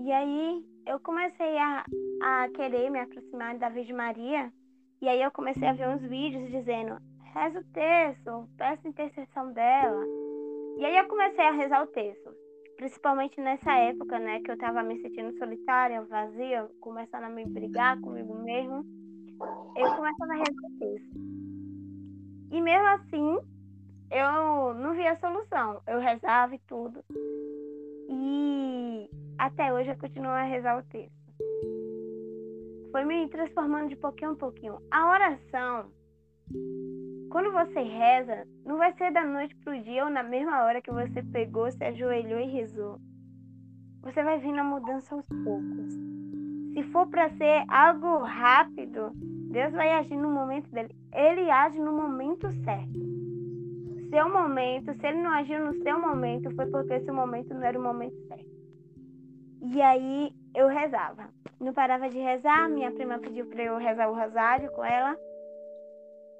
E aí eu comecei a, a querer me aproximar da Virgem Maria. E aí eu comecei a ver uns vídeos dizendo, reza o texto, peça intercessão dela. E aí eu comecei a rezar o texto. Principalmente nessa época, né, que eu tava me sentindo solitária, vazia, começando a me brigar comigo mesmo. Eu começava a rezar o texto. E mesmo assim, eu não via solução. Eu rezava e tudo. E até hoje eu continuo a rezar o texto. Foi me transformando de pouquinho em pouquinho. A oração, quando você reza, não vai ser da noite pro dia ou na mesma hora que você pegou, se ajoelhou e rezou. Você vai vir na mudança aos poucos. Se for para ser algo rápido, Deus vai agir no momento dele. Ele age no momento certo. seu momento, se ele não agiu no seu momento, foi porque esse momento não era o momento certo. E aí eu rezava. Não parava de rezar, minha prima pediu para eu rezar o rosário com ela.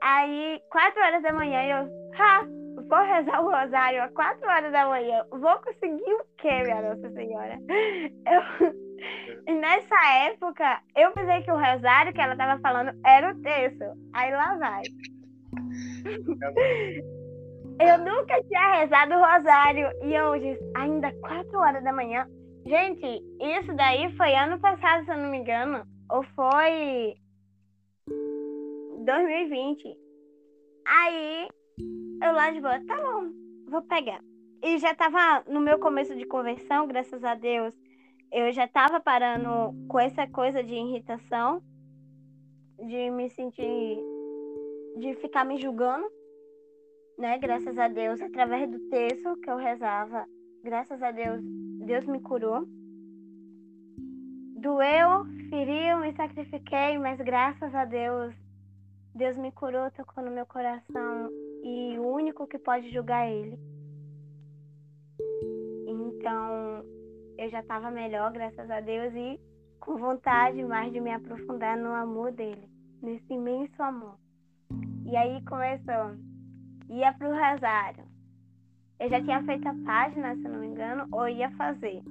Aí, quatro horas da manhã, eu, ha, vou rezar o rosário às quatro horas da manhã. Vou conseguir o quê, minha Nossa Senhora? *laughs* Eu, nessa época, eu pensei que o rosário que ela estava falando era o texto. Aí lá vai. *laughs* Eu nunca tinha rezado o rosário. E hoje, ainda quatro horas da manhã. Gente, isso daí foi ano passado, se eu não me engano. Ou foi 2020. Aí eu lá de boa, tá bom, vou pegar. E já tava no meu começo de conversão, graças a Deus, eu já tava parando com essa coisa de irritação, de me sentir, de ficar me julgando, né? Graças a Deus, através do texto que eu rezava, graças a Deus, Deus me curou. Doeu, feriu, me sacrifiquei, mas graças a Deus, Deus me curou, tocou no meu coração e o único que pode julgar é Ele. Então, eu já estava melhor, graças a Deus, e com vontade mais de me aprofundar no amor dele, nesse imenso amor. E aí começou, ia para o Rosário. Eu já tinha feito a página, se não me engano, ou ia fazer.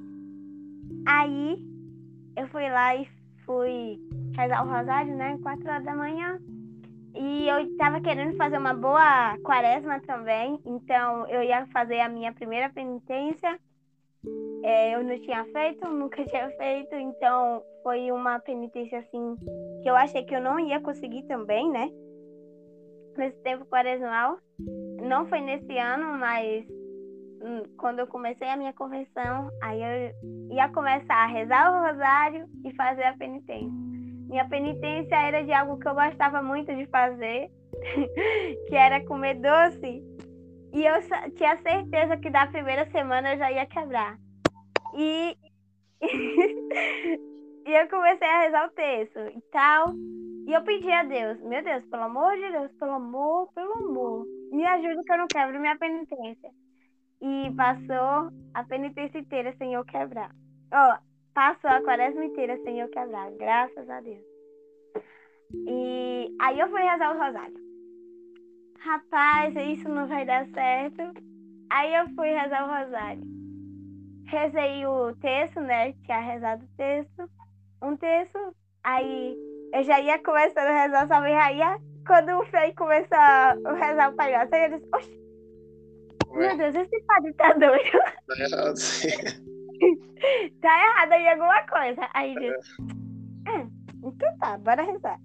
Aí eu fui lá e fui rezar o Rosário, né, quatro horas da manhã. E eu estava querendo fazer uma boa quaresma também, então eu ia fazer a minha primeira penitência. É, eu não tinha feito, *laughs* nunca tinha feito, então foi uma penitência assim que eu achei que eu não ia conseguir também, né? Nesse tempo quaresmal. Não foi nesse ano, mas quando eu comecei a minha conversão, aí eu ia começar a rezar o rosário e fazer a penitência. Minha penitência era de algo que eu gostava muito de fazer, *laughs* que era comer doce. E eu tinha certeza que da primeira semana eu já ia quebrar. E, *laughs* e eu comecei a rezar o texto e tal. E eu pedi a Deus, meu Deus, pelo amor de Deus, pelo amor, pelo amor, me ajuda que eu não quebro minha penitência. E passou a penitência inteira sem eu quebrar. Oh, Passou a quaresma inteira sem eu quebrar, graças a Deus. E aí eu fui rezar o rosário. Rapaz, isso não vai dar certo. Aí eu fui rezar o rosário. Rezei o texto, né? Tinha rezado o texto. Um texto. Aí eu já ia começando a rezar Salve Rainha. Quando o Frei começou a rezar o Pai Nosso, eu disse, oxe, meu Deus, esse padre tá doido. Tá errado, *laughs* tá errado aí alguma coisa. Aí diz, é. é, então tá, bora rezar.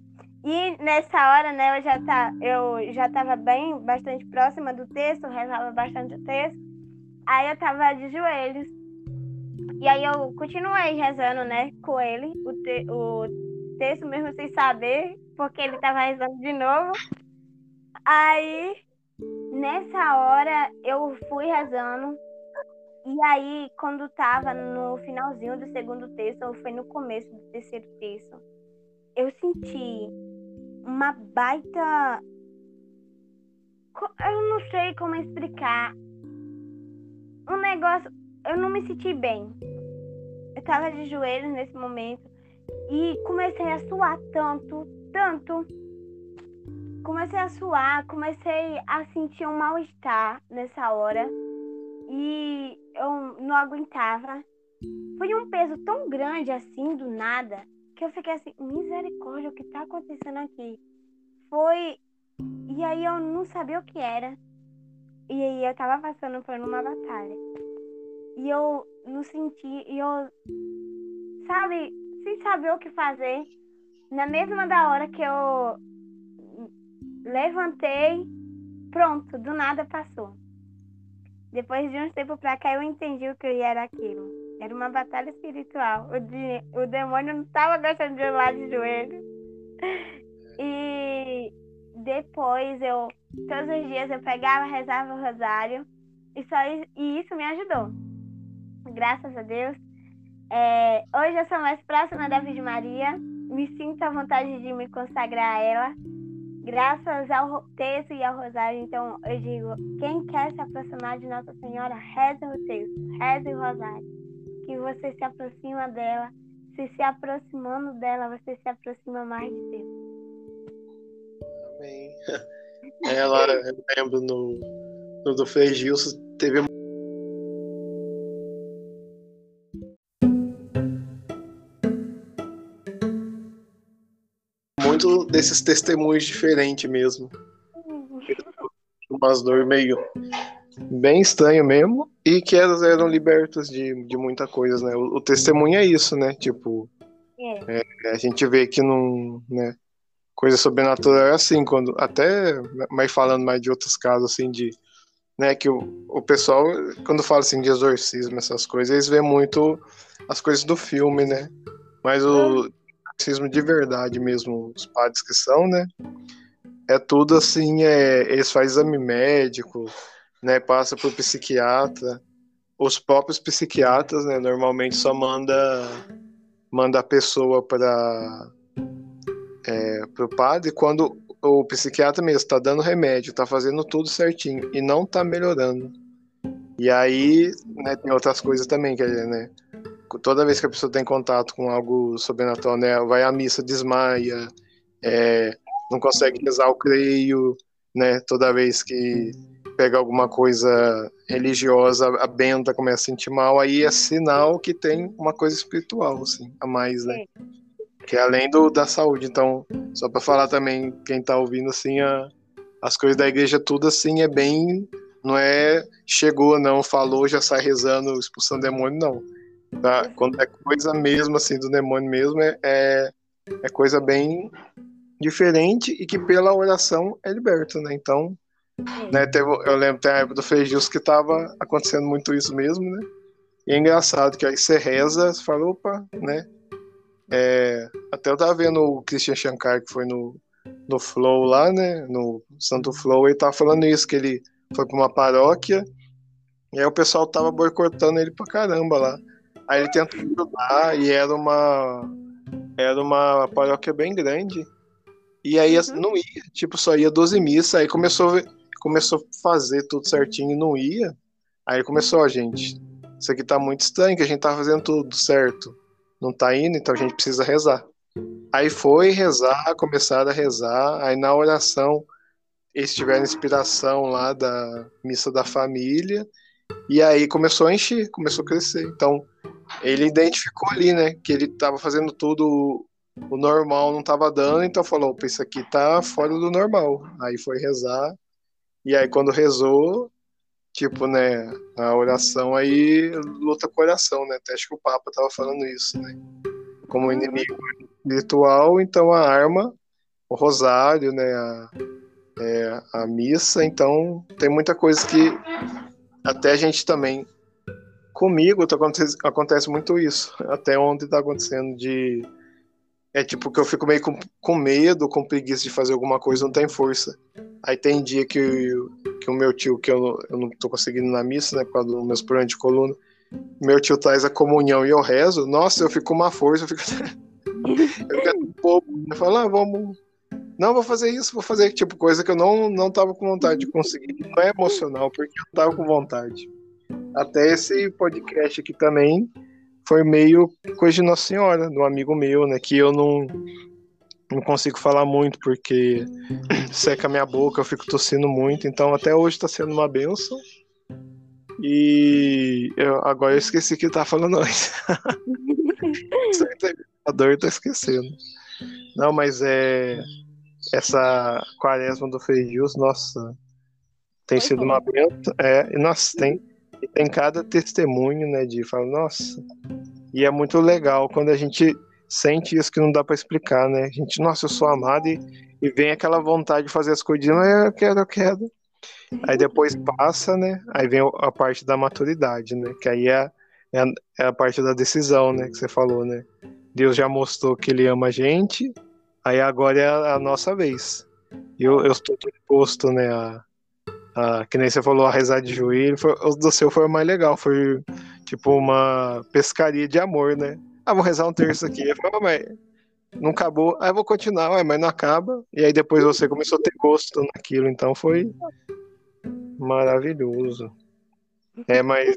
E nessa hora, né, eu já, tá, eu já tava bem, bastante próxima do texto, rezava bastante o texto. Aí eu tava de joelhos. E aí eu continuei rezando, né, com ele, o, te, o texto mesmo sem saber, porque ele tava rezando de novo. Aí, nessa hora, eu fui rezando, e aí, quando tava no finalzinho do segundo texto, ou foi no começo do terceiro texto, eu senti uma baita. Eu não sei como explicar. Um negócio. Eu não me senti bem. Eu tava de joelhos nesse momento e comecei a suar tanto, tanto. Comecei a suar, comecei a sentir um mal-estar nessa hora. E eu não aguentava. Foi um peso tão grande assim, do nada, que eu fiquei assim, misericórdia, o que tá acontecendo aqui? Foi. E aí eu não sabia o que era. E aí eu tava passando por uma batalha. E eu não senti, e eu, sabe, sem saber o que fazer. Na mesma da hora que eu levantei, pronto, do nada passou. Depois de um tempo pra cá, eu entendi o que era aquilo. Era uma batalha espiritual. O, de, o demônio não estava gostando de lá de joelho. E depois eu, todos os dias eu pegava, rezava o rosário. E, só, e isso me ajudou. Graças a Deus. É, hoje eu sou mais próxima da Virgem Maria. Me sinto à vontade de me consagrar a ela. Graças ao texto e ao rosário, então eu digo, quem quer se aproximar de Nossa Senhora, reze o texto, reze o rosário. Que você se aproxima dela, se se aproximando dela, você se aproxima mais de Deus.
Amém. *laughs* Ela, eu lembro no, no do Frei Gilson, teve muito desses testemunhos diferentes mesmo. Umas dores meio bem estranho mesmo, e que elas eram libertas de, de muita coisa, né? O, o testemunho é isso, né? Tipo, é. É, a gente vê que não, né? Coisa sobrenatural é assim, quando até, mas falando mais de outros casos, assim, de, né, que o, o pessoal, quando fala assim de exorcismo, essas coisas, eles veem muito as coisas do filme, né? Mas o, exorcismo de verdade mesmo, os padres que são, né? É tudo assim, é, eles fazem exame médico, né? Passa por psiquiatra. Os próprios psiquiatras, né? Normalmente só manda manda a pessoa para é, o padre quando o psiquiatra mesmo está dando remédio, está fazendo tudo certinho e não está melhorando. E aí, né, tem outras coisas também, que né, toda vez que a pessoa tem contato com algo sobrenatural, né, vai à missa, desmaia, é, não consegue rezar o creio, né, toda vez que pega alguma coisa religiosa, a benta começa a sentir mal, aí é sinal que tem uma coisa espiritual, assim, a mais, né? Que é além do, da saúde. Então, só para falar também, quem tá ouvindo, assim, a, as coisas da igreja, tudo assim, é bem. Não é chegou, não, falou, já sai rezando, expulsando demônio, não. Tá? Quando é coisa mesmo, assim, do demônio mesmo, é, é, é coisa bem diferente e que pela oração é liberto, né? Então, né, teve, eu lembro tem a época do Feijus que tava acontecendo muito isso mesmo, né? E é engraçado que aí você reza, você fala, opa, né? É, até eu tava vendo o Christian Shankar, que foi no, no Flow lá, né? No Santo Flow, ele tava falando isso, que ele foi pra uma paróquia, e aí o pessoal tava boicotando ele pra caramba lá. Aí ele tentou ajudar e era uma era uma paróquia bem grande. E aí uhum. não ia, tipo, só ia 12 missas, aí começou começou a fazer tudo certinho e não ia. Aí começou, a gente, isso aqui tá muito estranho, que a gente tá fazendo tudo certo. Não tá indo, então a gente precisa rezar. Aí foi rezar, começaram a rezar, aí na oração eles tiveram inspiração lá da missa da família, e aí começou a encher, começou a crescer. Então, ele identificou ali, né, que ele estava fazendo tudo o normal não estava dando, então falou, opa, isso aqui tá fora do normal. Aí foi rezar, e aí quando rezou, tipo, né, a oração aí luta com a oração, né, até acho que o Papa tava falando isso, né, como inimigo espiritual, então a arma, o rosário, né, a, é, a missa, então tem muita coisa que até a gente também comigo tá, acontece, acontece muito isso. Até onde tá acontecendo de. É tipo que eu fico meio com, com medo, com preguiça de fazer alguma coisa, não tem força. Aí tem dia que, que o meu tio, que eu, eu não tô conseguindo ir na missa, né, por causa dos meus problemas de coluna, meu tio traz a comunhão e eu rezo, nossa, eu fico com uma força, eu fico. *laughs* eu fico bobo. Eu falo, ah, vamos. Não, vou fazer isso, vou fazer tipo coisa que eu não, não tava com vontade de conseguir. Não é emocional, porque eu tava com vontade. Até esse podcast aqui também foi meio coisa de Nossa Senhora, de um amigo meu, né? Que eu não, não consigo falar muito porque *clears throat* seca minha boca, eu fico tossindo muito. Então até hoje tá sendo uma benção. E eu, agora eu esqueci que tá falando antes. *laughs* a dor tá esquecendo. Não, mas é essa quaresma do Feijus, nossa, tem Foi sido bom. uma benção. É, e nossa, tem e tem cada testemunho, né, de falar, nossa. E é muito legal quando a gente sente isso que não dá para explicar, né? A gente, nossa, eu sou amado e, e vem aquela vontade de fazer as coisas, mas eu quero, eu quero. Aí depois passa, né? Aí vem a parte da maturidade, né? Que aí é, é, a, é a parte da decisão, né? Que você falou, né? Deus já mostrou que ele ama a gente, aí agora é a, a nossa vez. Eu, eu estou disposto, né, a, ah, que nem você falou, a rezar de joelho, foi, o do seu foi o mais legal, foi tipo uma pescaria de amor, né? Ah, vou rezar um terço aqui. Eu falei, mas não acabou, aí eu vou continuar, ué, mas não acaba. E aí depois você começou a ter gosto naquilo, então foi maravilhoso. É, mas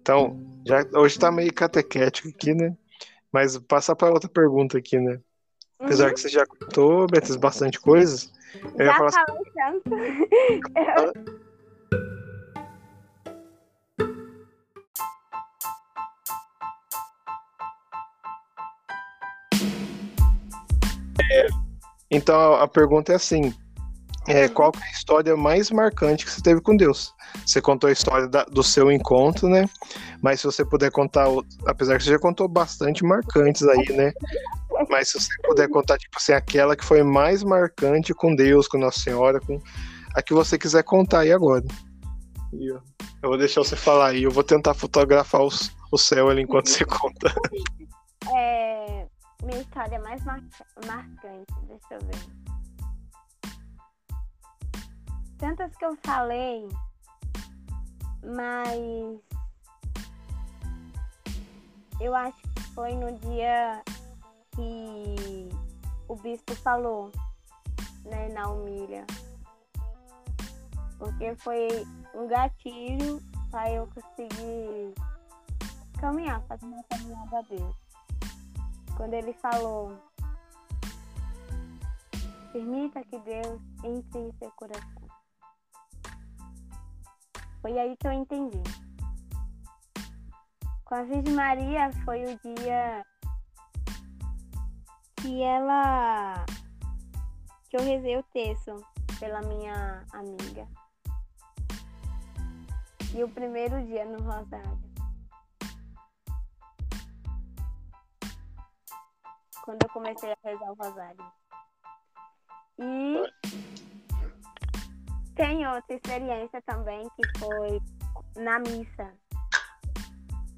então, já hoje tá meio catequético aqui, né? Mas passar para outra pergunta aqui, né? Apesar uhum. que você já contou, Beatriz, bastante coisas.
Eu já falei assim... tanto.
Então a pergunta é assim: é, uhum. qual é a história mais marcante que você teve com Deus? Você contou a história da, do seu encontro, né? Mas se você puder contar, apesar que você já contou bastante marcantes aí, né? Mas se você puder contar, tipo assim, aquela que foi mais marcante com Deus, com Nossa Senhora, com a que você quiser contar aí agora. Eu vou deixar você falar aí, eu vou tentar fotografar os, o céu ali enquanto você conta. *laughs*
É, minha história mais mar marcante, deixa eu ver. Tantas que eu falei, mas eu acho que foi no dia que o bispo falou, né, na humilha. Porque foi um gatilho para eu conseguir caminhar, fazer uma caminhada a Deus quando ele falou: Permita que Deus entre em seu coração. Foi aí que eu entendi. Com a Virgem Maria foi o dia que ela que eu rezei o texto pela minha amiga. E o primeiro dia no Rosário. quando eu comecei a rezar o rosário. E tem outra experiência também que foi na missa.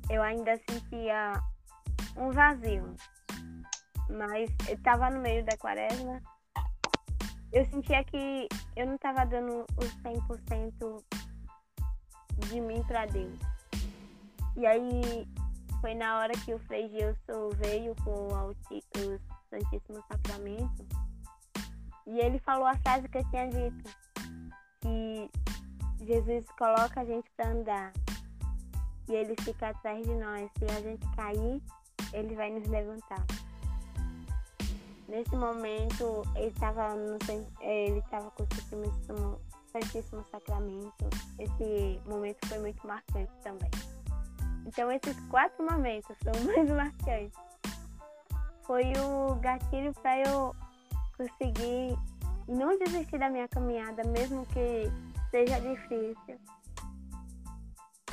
Eu ainda sentia um vazio, mas eu estava no meio da quaresma. Eu sentia que eu não estava dando os 100% de mim para Deus. E aí foi na hora que o Frei Gilson veio com o Santíssimo Sacramento e ele falou a frase que eu tinha dito, que Jesus coloca a gente para andar e ele fica atrás de nós. Se a gente cair, ele vai nos levantar. Nesse momento, ele estava ele estava com o Santíssimo, Santíssimo Sacramento. Esse momento foi muito marcante também. Então esses quatro momentos são *laughs* mais marcantes. Foi o gatilho para eu conseguir não desistir da minha caminhada, mesmo que seja difícil.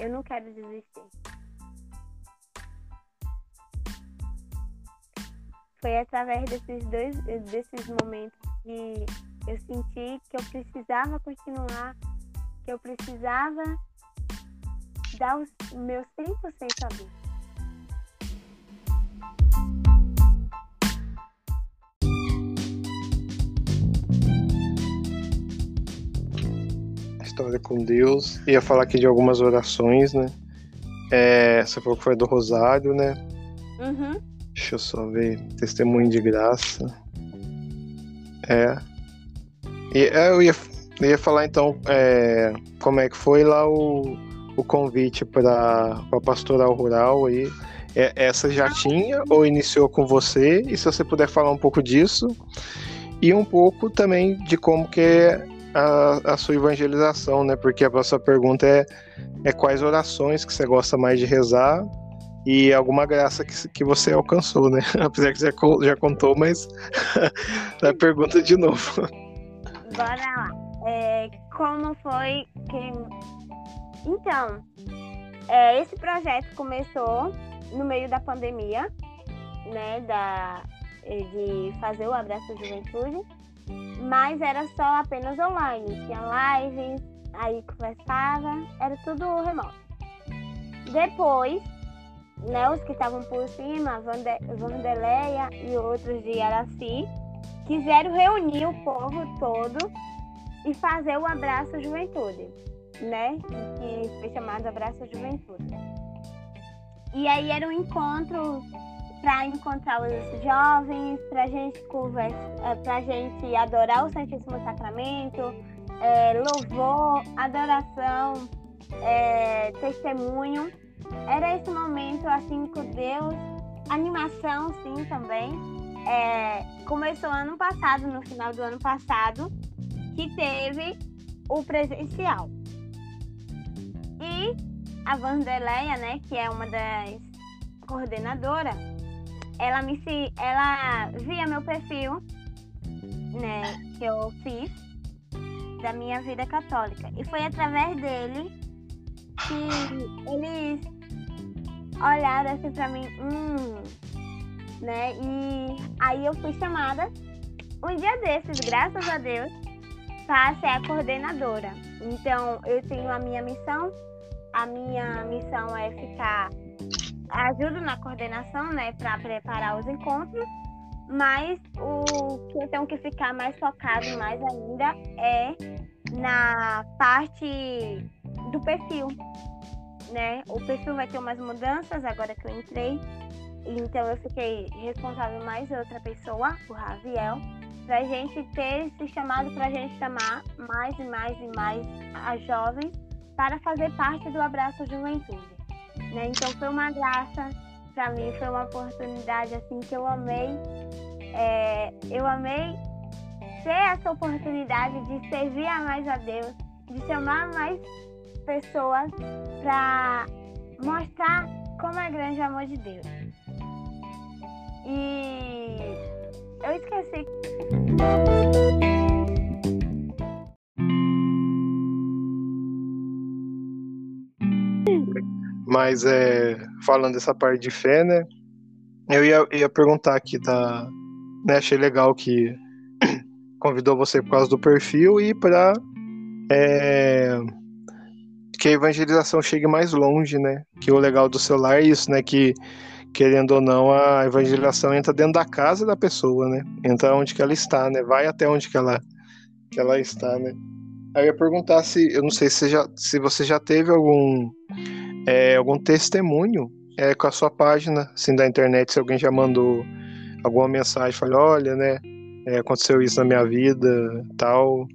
Eu não quero desistir. Foi através desses dois desses momentos que eu senti que eu precisava continuar, que eu precisava dar os meus 100% a Deus.
História com Deus. Ia falar aqui de algumas orações, né? É, você falou que foi do Rosário, né?
Uhum.
Deixa eu só ver. Testemunho de graça. É. E é, eu ia, eu ia falar então é, como é que foi lá o, o convite para a pastoral rural aí. É, essa já tinha ou iniciou com você? E se você puder falar um pouco disso e um pouco também de como que é a, a sua evangelização, né? Porque a próxima pergunta é, é quais orações que você gosta mais de rezar e alguma graça que, que você alcançou, né? *laughs* Apesar que você já, já contou, mas *laughs* a pergunta de novo.
Bora lá. É, como foi que então, é, esse projeto começou no meio da pandemia, né, da, de fazer o Abraço Juventude, mas era só apenas online, tinha lives, aí conversava, era tudo remoto. Depois, né, os que estavam por cima, Vandeleia e outros de Araci, quiseram reunir o povo todo e fazer o Abraço Juventude né? Que foi chamado Abraço Juventude. E aí era um encontro para encontrar os jovens, para gente conversa, é, para gente adorar o Santíssimo Sacramento, é, louvor, adoração, é, testemunho. Era esse momento assim com Deus, animação sim também. É, começou ano passado, no final do ano passado, que teve o presencial. E a Vandeleia, né, que é uma das coordenadoras, ela me ela via meu perfil, né, que eu fiz da minha vida católica. E foi através dele que eles olharam assim pra mim, hum, né? E aí eu fui chamada um dia desses, graças a Deus, para ser a coordenadora. Então eu tenho a minha missão. A minha missão é ficar ajudo na coordenação, né, para preparar os encontros, mas o que eu tenho que ficar mais focado mais ainda é na parte do perfil, né? O perfil vai ter umas mudanças agora que eu entrei, então eu fiquei responsável mais outra pessoa, o Raviel, pra gente ter esse chamado pra gente chamar mais e mais e mais as jovens para fazer parte do Abraço Juventude. Né? Então foi uma graça para mim, foi uma oportunidade assim que eu amei. É, eu amei ter essa oportunidade de servir a mais a Deus, de chamar mais pessoas para mostrar como é grande o amor de Deus. E eu esqueci.
Mas é, falando dessa parte de fé, né? Eu ia, ia perguntar aqui, tá? Né, achei legal que *clears throat* convidou você por causa do perfil e para é, que a evangelização chegue mais longe, né? Que o legal do celular é isso, né? Que querendo ou não, a evangelização entra dentro da casa da pessoa, né? Entra onde que ela está, né? Vai até onde que ela, que ela está, né? Aí eu ia perguntar se, eu não sei se, já, se você já teve algum é, algum testemunho é, com a sua página, assim, da internet, se alguém já mandou alguma mensagem, falou, olha, né, é, aconteceu isso na minha vida, tal,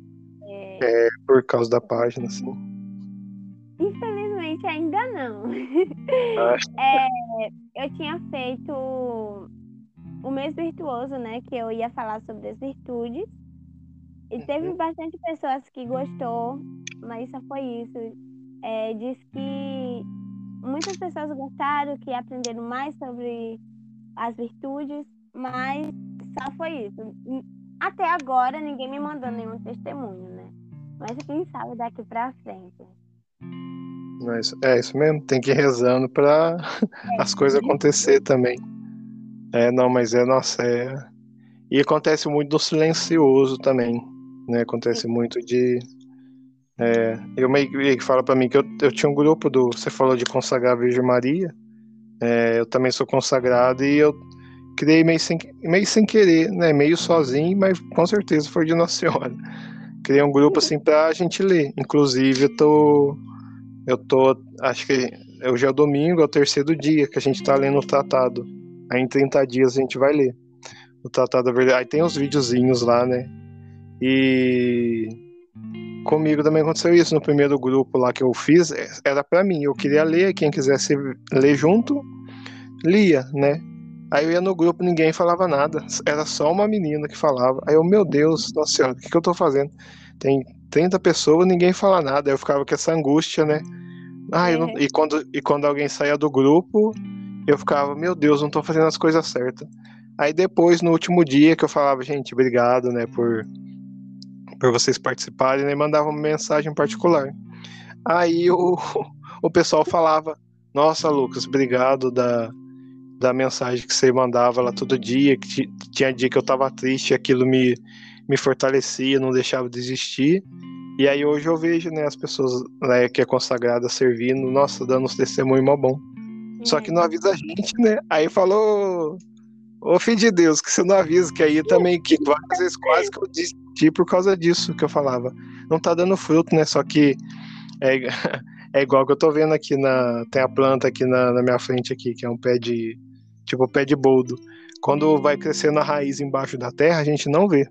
é... é por causa da página, assim.
Infelizmente ainda não. Ah. *laughs* É, eu tinha feito o mês virtuoso, né, que eu ia falar sobre as virtudes, e teve uhum. bastante pessoas que gostou, mas só foi isso. É, diz que muitas pessoas gostaram, que aprenderam mais sobre as virtudes, mas só foi isso. Até agora ninguém me mandou nenhum testemunho, né? Mas quem sabe daqui para frente.
Mas é isso mesmo, tem que ir rezando para é, *laughs* as coisas acontecer também. É, não, mas é, nossa, é. E acontece muito do silencioso também, né? Acontece muito de é, eu meio que fala para mim que eu, eu tinha um grupo do. Você falou de consagrar a Virgem Maria. É, eu também sou consagrado e eu criei meio sem, meio sem querer, né? Meio sozinho, mas com certeza foi de Nossa Senhora. Criei um grupo assim pra gente ler. Inclusive, eu tô. Eu tô. Acho que hoje é domingo, é o terceiro dia que a gente tá lendo o tratado. Aí em 30 dias a gente vai ler o tratado da verdade. Aí tem os videozinhos lá, né? E Comigo também aconteceu isso no primeiro grupo lá que eu fiz, é, era para mim, eu queria ler, quem quisesse ler junto, lia, né? Aí eu ia no grupo, ninguém falava nada, era só uma menina que falava. Aí eu, meu Deus, nossa senhora, o que, que eu tô fazendo? Tem 30 pessoas, ninguém fala nada. Eu ficava com essa angústia, né? Ah, não... É. e, quando, e quando alguém saía do grupo, eu ficava, meu Deus, não tô fazendo as coisas certas. Aí depois, no último dia, que eu falava, gente, obrigado, né, por por vocês participarem, né, mandava uma mensagem particular. Aí o, *laughs* o pessoal falava: Nossa, Lucas, obrigado da, da mensagem que você mandava lá todo dia, que tinha dia que eu tava triste aquilo me, me fortalecia, não deixava desistir. E aí hoje eu vejo né, as pessoas né, que é consagrada servindo, nossa, dando uns testemunho mó bom. Só que não avisa a gente, né? Aí falou, ô filho de Deus, que você não avisa, que aí também, que várias vezes quase que eu desisti por causa disso que eu falava. Não tá dando fruto, né? Só que é, *laughs* é igual que eu tô vendo aqui na. Tem a planta aqui na, na minha frente aqui, que é um pé de, tipo pé de boldo. Quando vai crescendo a raiz embaixo da terra, a gente não vê,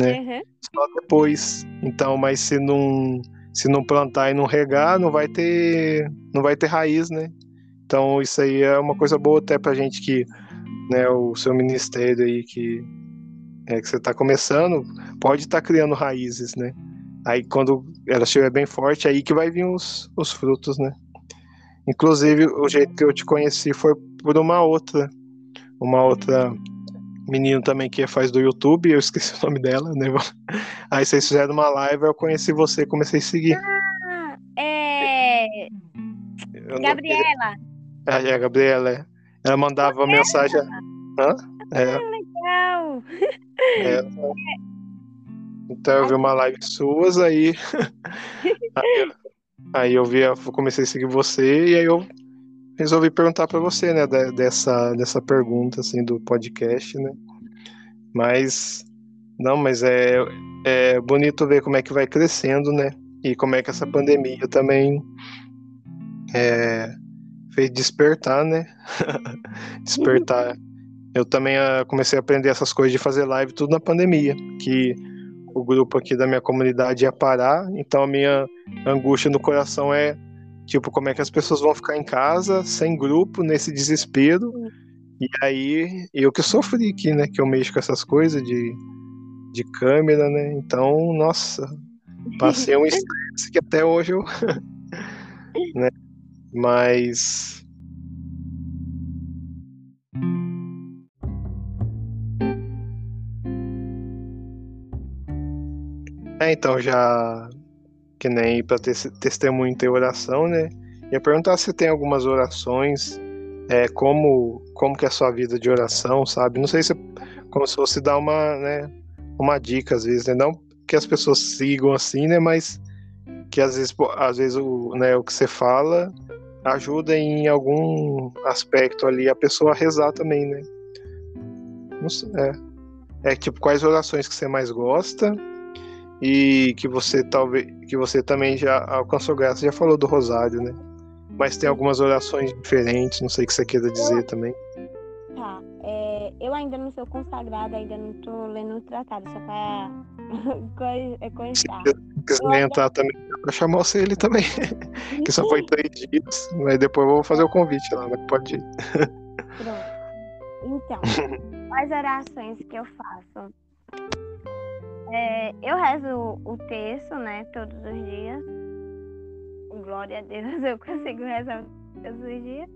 né? Uhum. Só depois. Então, mas se não se não plantar e não regar, não vai ter não vai ter raiz, né? Então isso aí é uma coisa boa até pra gente que, né, o seu ministério aí que é que você está começando, pode estar tá criando raízes, né? Aí quando ela estiver bem forte, aí que vai vir os, os frutos, né? Inclusive, o jeito que eu te conheci foi por uma outra, uma outra menina também que faz do YouTube, eu esqueci *laughs* o nome dela, né? *laughs* Aí vocês fizeram uma live, eu conheci você, comecei a seguir.
Ah, é. Gabriela.
Ah, é, a Gabriela, é. Ela mandava mensagem. Hã? É.
Ah, legal!
É. Então eu vi uma live suas, aí. aí, *laughs* aí, eu vi, eu comecei a seguir você, e aí eu resolvi perguntar para você, né, dessa, dessa pergunta, assim, do podcast, né? Mas. Não, mas é, é bonito ver como é que vai crescendo, né? E como é que essa pandemia também é, fez despertar, né? *laughs* despertar eu também uh, comecei a aprender essas coisas de fazer live tudo na pandemia, que o grupo aqui da minha comunidade ia parar, então a minha angústia no coração é tipo como é que as pessoas vão ficar em casa sem grupo nesse desespero. E aí eu que sofri aqui, né, que eu mexo com essas coisas de de câmera, né? Então, nossa, passei um *laughs* estresse que até hoje eu *laughs* né? Mas É, então, já que nem para ter testemunho ter oração, né? Ia perguntar se tem algumas orações, é, como, como que é a sua vida de oração, sabe? Não sei se como se fosse dar uma, né, uma dica às vezes, né? Não que as pessoas sigam assim, né? Mas que às vezes, às vezes o, né, o que você fala ajuda em algum aspecto ali a pessoa a rezar também, né? Não sei, é. É tipo, quais orações que você mais gosta e que você talvez que você também já alcançou graça, já falou do rosário, né? Mas tem algumas orações diferentes, não sei o que você queira dizer também.
Tá, é, eu ainda não sou consagrada, ainda não estou lendo o tratado, só para *laughs* constar. Se
quiser entrar também, para chamar você ele também, *laughs* que só foi três dias, mas depois eu vou fazer o convite lá, mas pode ir.
Pronto. Então, *laughs* as orações que eu faço é, eu rezo o texto, né, todos os dias. Glória a Deus, *laughs* eu consigo rezar todos os dias.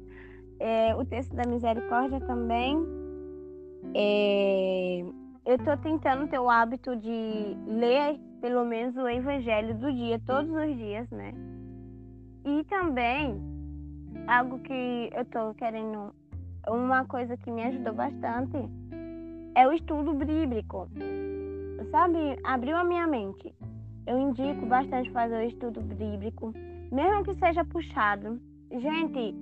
É, o texto da misericórdia também. É, eu estou tentando ter o hábito de ler pelo menos o evangelho do dia, todos os dias, né? E também, algo que eu estou querendo, uma coisa que me ajudou bastante, é o estudo bíblico sabe, abriu a minha mente. Eu indico bastante fazer o estudo bíblico, mesmo que seja puxado. Gente,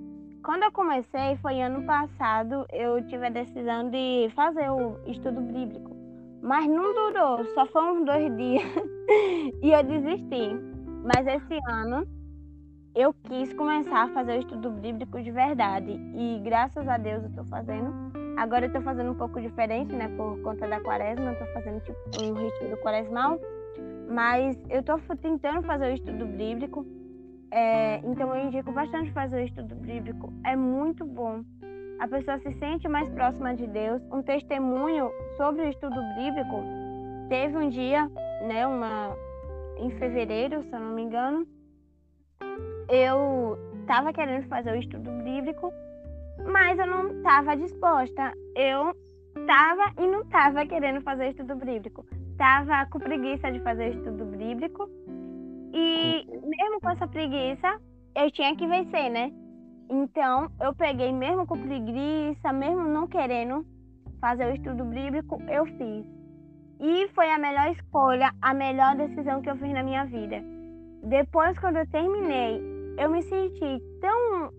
quando eu comecei, foi ano passado, eu tive a decisão de fazer o estudo bíblico. Mas não durou, só foi uns dois *laughs* dias e eu desisti. Mas esse ano eu quis começar a fazer o estudo bíblico de verdade. E graças a Deus eu estou fazendo. Agora eu tô fazendo um pouco diferente, né? Por conta da quaresma, eu tô fazendo tipo um retiro quaresmal. Mas eu tô tentando fazer o estudo bíblico. É, então eu indico bastante fazer o estudo bíblico. É muito bom. A pessoa se sente mais próxima de Deus. Um testemunho sobre o estudo bíblico. Teve um dia, né? Uma em fevereiro, se eu não me engano. Eu estava querendo fazer o estudo bíblico mas eu não estava disposta. Eu estava e não estava querendo fazer estudo bíblico. Estava com preguiça de fazer estudo bíblico. E mesmo com essa preguiça, eu tinha que vencer, né? Então, eu peguei, mesmo com preguiça, mesmo não querendo fazer o estudo bíblico, eu fiz. E foi a melhor escolha, a melhor decisão que eu fiz na minha vida. Depois, quando eu terminei, eu me senti tão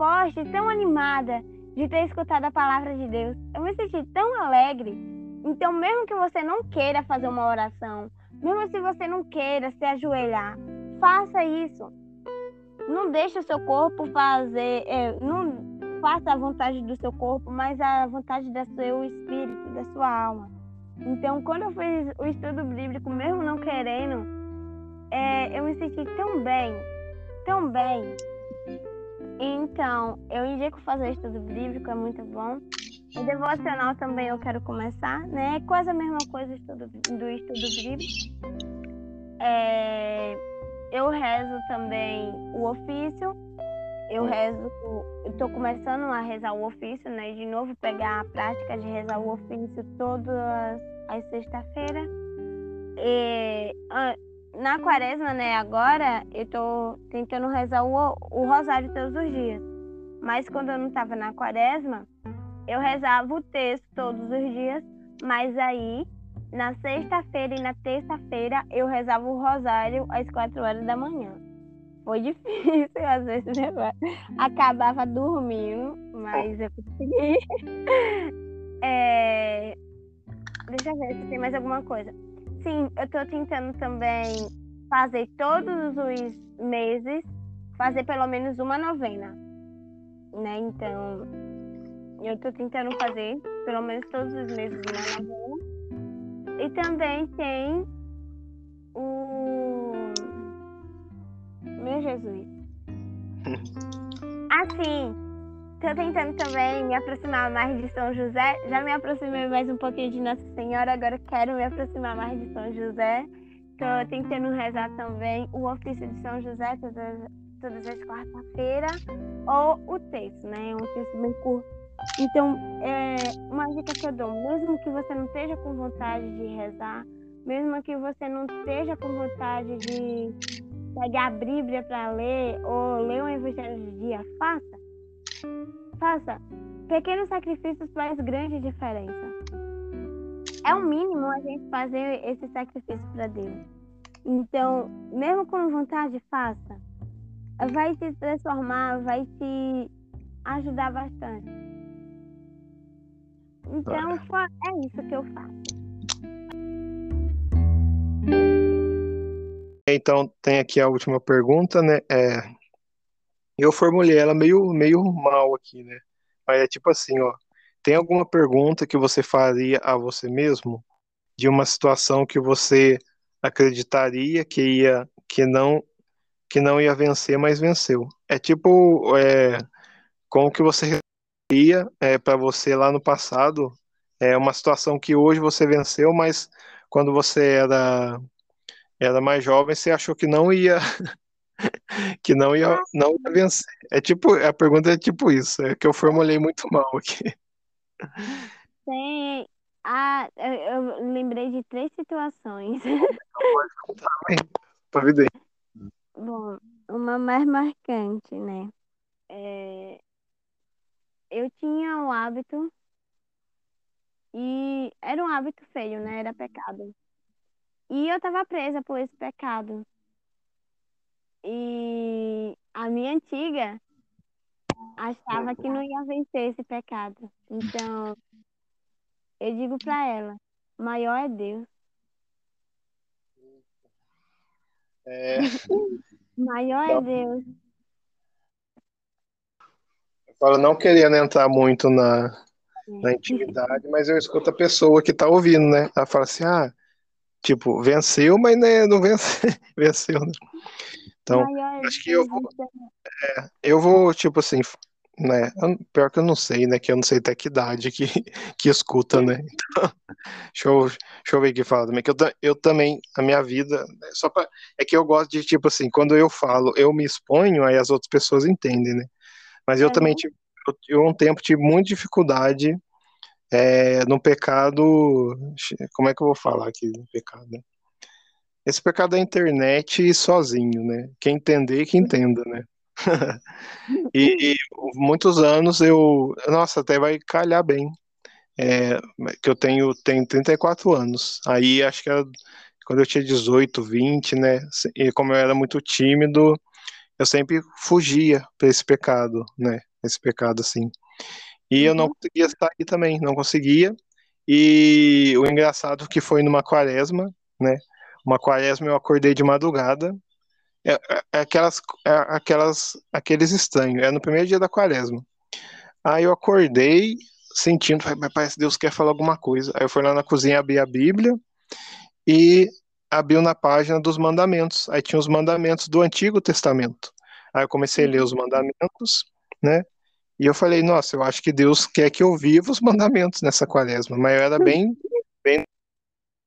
forte, tão animada de ter escutado a palavra de Deus. Eu me senti tão alegre. Então, mesmo que você não queira fazer uma oração, mesmo se você não queira se ajoelhar, faça isso. Não deixe o seu corpo fazer, é, não, faça a vontade do seu corpo, mas a vontade do seu espírito, da sua alma. Então, quando eu fiz o estudo bíblico, mesmo não querendo, é, eu me senti tão bem, tão bem. Então, eu indico fazer estudo bíblico, é muito bom. O devocional também eu quero começar, né? É quase a mesma coisa do estudo, do estudo bíblico. É, eu rezo também o ofício. Eu rezo, estou começando a rezar o ofício, né? De novo pegar a prática de rezar o ofício todas as sexta-feiras. Na quaresma, né, agora eu tô tentando rezar o, o rosário todos os dias. Mas quando eu não estava na quaresma, eu rezava o texto todos os dias, mas aí na sexta-feira e na terça-feira eu rezava o rosário às quatro horas da manhã. Foi *laughs* difícil, às vezes eu acabava dormindo, mas eu consegui. *laughs* É... Deixa eu ver se tem mais alguma coisa. Sim, eu estou tentando também fazer todos os meses, fazer pelo menos uma novena. Né? Então, eu estou tentando fazer pelo menos todos os meses uma novena. E também tem o. Meu Jesus. *laughs* Assim, tô tentando também me aproximar mais de São José. Já me aproximei mais um pouquinho de Nossa Senhora, agora quero me aproximar mais de São José. Tô tentando rezar também o ofício de São José todas, todas as quarta-feiras. Ou o texto, né? Um texto bem curto então, é uma dica que eu dou, mesmo que você não esteja com vontade de rezar, mesmo que você não esteja com vontade de pegar a Bíblia para ler ou ler o Evangelho de dia, faça. Faça. Pequenos sacrifícios faz grande diferença. É o mínimo a gente fazer esse sacrifício para Deus. Então, mesmo com vontade, faça. Vai te transformar, vai te ajudar bastante. Então, é isso que eu faço.
Então, tem aqui a última pergunta, né? É, eu formulei ela meio, meio mal aqui, né? Mas é tipo assim, ó. Tem alguma pergunta que você faria a você mesmo de uma situação que você acreditaria que ia, que não, que não ia vencer, mas venceu? É tipo, é, como que você é, para você lá no passado é uma situação que hoje você venceu, mas quando você era era mais jovem, você achou que não ia *laughs* *laughs* que não ia não ia vencer. É tipo, a pergunta é tipo isso, é que eu formulei muito mal aqui.
Tem ah, eu, eu lembrei de três situações.
Contar, vida
Bom, uma mais marcante, né? É, eu tinha o hábito e era um hábito feio, né? Era pecado. E eu estava presa por esse pecado. E a minha antiga achava que não ia vencer esse pecado. Então, eu digo para ela: maior é Deus.
É... *laughs*
maior é Deus
falo, não querendo entrar muito na, na intimidade, mas eu escuto a pessoa que tá ouvindo, né? Ela fala assim, ah, tipo, venceu, mas né, não venceu, *laughs* venceu, né? Então, acho que eu vou, é, eu vou, tipo assim, né? Pior que eu não sei, né? Que eu não sei até que idade que, *laughs* que escuta, né? Então, *laughs* deixa, eu, deixa eu ver aqui fala também. Que eu, eu também, a minha vida, né, só pra, é que eu gosto de, tipo assim, quando eu falo, eu me exponho, aí as outras pessoas entendem, né? Mas eu uhum. também tive, eu, um tempo tive muita dificuldade é, no pecado. Como é que eu vou falar aqui no pecado? Né? Esse pecado da internet sozinho, né? Quem entender, que entenda, né? *laughs* e, e, muitos anos eu. Nossa, até vai calhar bem. É, que eu tenho, tenho 34 anos. Aí acho que era quando eu tinha 18, 20, né? E como eu era muito tímido, eu sempre fugia para esse pecado, né? Esse pecado assim. E uhum. eu não uhum. conseguia sair também, não conseguia. E o engraçado que foi numa quaresma, né? Uma quaresma eu acordei de madrugada. É, é, é aquelas, é aquelas, aqueles estranhos. É no primeiro dia da quaresma. Aí eu acordei sentindo, parece que Deus quer falar alguma coisa. Aí eu fui lá na cozinha abrir a Bíblia e abriu na página dos mandamentos. Aí tinha os mandamentos do Antigo Testamento. Aí eu comecei a ler os mandamentos, né? E eu falei, nossa, eu acho que Deus quer que eu viva os mandamentos nessa quaresma, mas eu era bem, bem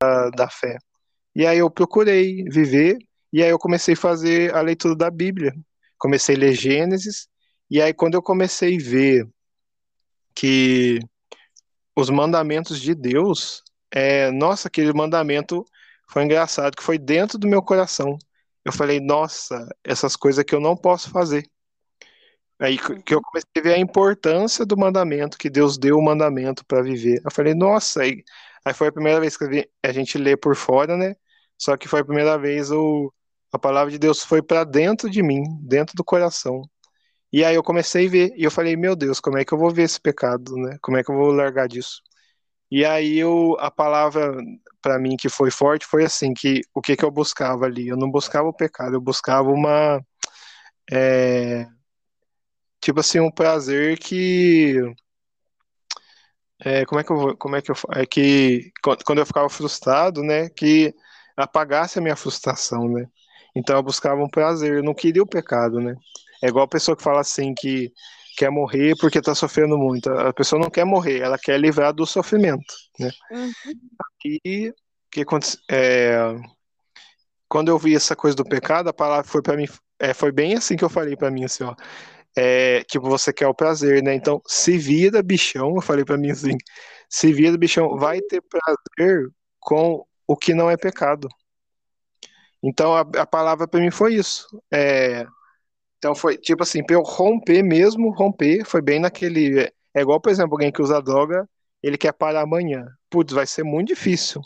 da, da fé. E aí eu procurei viver, e aí eu comecei a fazer a leitura da Bíblia. Comecei a ler Gênesis, e aí quando eu comecei a ver que os mandamentos de Deus, é, nossa, aquele mandamento foi engraçado, que foi dentro do meu coração. Eu falei, nossa, essas coisas que eu não posso fazer. Aí que eu comecei a ver a importância do mandamento, que Deus deu o mandamento para viver. Eu falei, nossa, aí, aí foi a primeira vez que a gente lê por fora, né? Só que foi a primeira vez o, a palavra de Deus foi para dentro de mim, dentro do coração. E aí eu comecei a ver, e eu falei, meu Deus, como é que eu vou ver esse pecado, né? Como é que eu vou largar disso? E aí eu, a palavra para mim que foi forte foi assim, que o que que eu buscava ali? Eu não buscava o pecado, eu buscava uma é, tipo assim, um prazer que é, como é que eu como é que eu é que quando eu ficava frustrado, né, que apagasse a minha frustração, né? Então eu buscava um prazer, eu não queria o pecado, né? É igual a pessoa que fala assim que quer morrer porque está sofrendo muito. A pessoa não quer morrer, ela quer livrar do sofrimento, né? Uhum. E que é, quando eu vi essa coisa do pecado, a palavra foi para mim, é, foi bem assim que eu falei para mim assim, ó. É, tipo, você quer o prazer, né? Então, se vira, bichão, eu falei para mim assim, se vira, bichão, vai ter prazer com o que não é pecado. Então, a, a palavra para mim foi isso. É, então, foi tipo assim, eu romper mesmo, romper, foi bem naquele. É igual, por exemplo, alguém que usa droga, ele quer parar amanhã. Putz, vai ser muito difícil.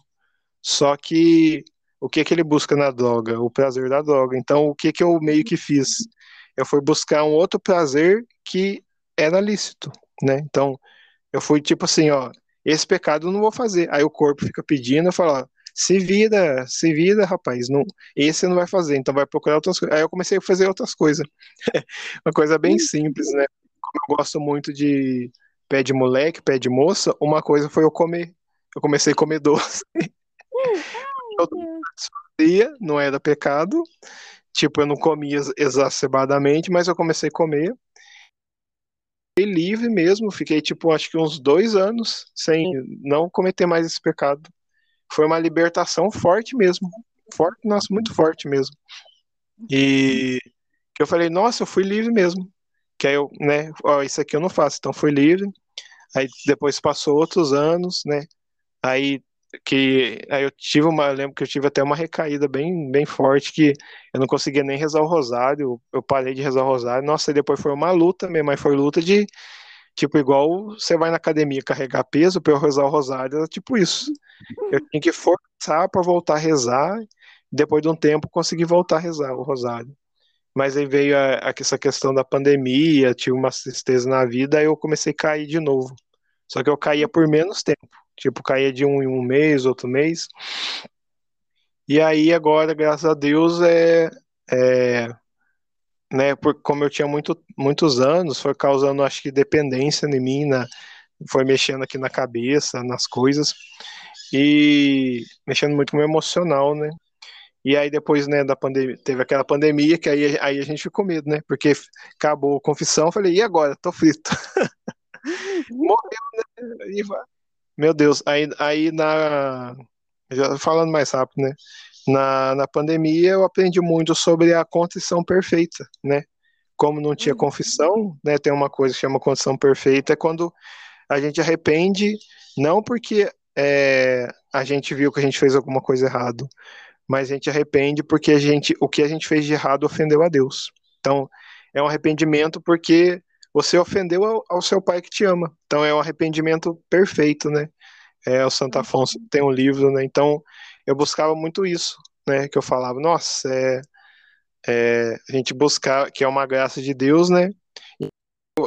Só que o que que ele busca na droga? O prazer da droga. Então, o que que eu meio que fiz? Eu fui buscar um outro prazer que era lícito, né? Então, eu fui tipo assim, ó, esse pecado eu não vou fazer. Aí o corpo fica pedindo, eu falo, ó, se vira, se vira, rapaz, não, esse não vai fazer, então vai procurar outras coisas. Aí eu comecei a fazer outras coisas. *laughs* Uma coisa bem simples, né? Como eu gosto muito de pé de moleque, pé de moça, uma coisa foi eu comer. Eu comecei a comer doce. *laughs* Fazia, não era pecado. Tipo, eu não comia exacerbadamente, mas eu comecei a comer. Fiquei livre mesmo, fiquei tipo, acho que uns dois anos sem não cometer mais esse pecado foi uma libertação forte mesmo. Forte, nossa, muito forte mesmo. E eu falei, nossa, eu fui livre mesmo. Que aí eu, né, ó, isso aqui eu não faço, então fui livre. Aí depois passou outros anos, né? Aí que aí eu tive uma, eu lembro que eu tive até uma recaída bem, bem forte que eu não conseguia nem rezar o rosário, eu parei de rezar o rosário. Nossa, e depois foi uma luta mesmo, mas foi luta de tipo igual você vai na academia carregar peso para eu rezar o rosário, era tipo isso. Eu tinha que forçar para voltar a rezar, depois de um tempo consegui voltar a rezar o rosário. Mas aí veio a, a, essa questão da pandemia, tive uma tristeza na vida, aí eu comecei a cair de novo. Só que eu caía por menos tempo. Tipo, caía de um em um mês, outro mês. E aí agora, graças a Deus, é, é né, por, como eu tinha muito, muitos anos, foi causando, acho que, dependência em mim, na, foi mexendo aqui na cabeça, nas coisas e mexendo muito com o emocional, né? E aí depois, né, da pandemia, teve aquela pandemia que aí, aí a gente ficou com medo, né? Porque acabou a confissão, falei, e agora? Tô frito. *laughs* Morreu, né? E, meu Deus, aí, aí na. Já falando mais rápido, né? Na, na pandemia eu aprendi muito sobre a contrição perfeita, né? Como não tinha uhum. confissão, né? Tem uma coisa que chama contrição perfeita, é quando a gente arrepende, não porque é, a gente viu que a gente fez alguma coisa errado, mas a gente arrepende porque a gente, o que a gente fez de errado ofendeu a Deus. Então, é um arrependimento porque você ofendeu ao, ao seu pai que te ama. Então, é um arrependimento perfeito, né? É, o Santo Afonso tem um livro, né? Então, eu buscava muito isso, né? Que eu falava, nossa, é, é a gente buscar, que é uma graça de Deus, né?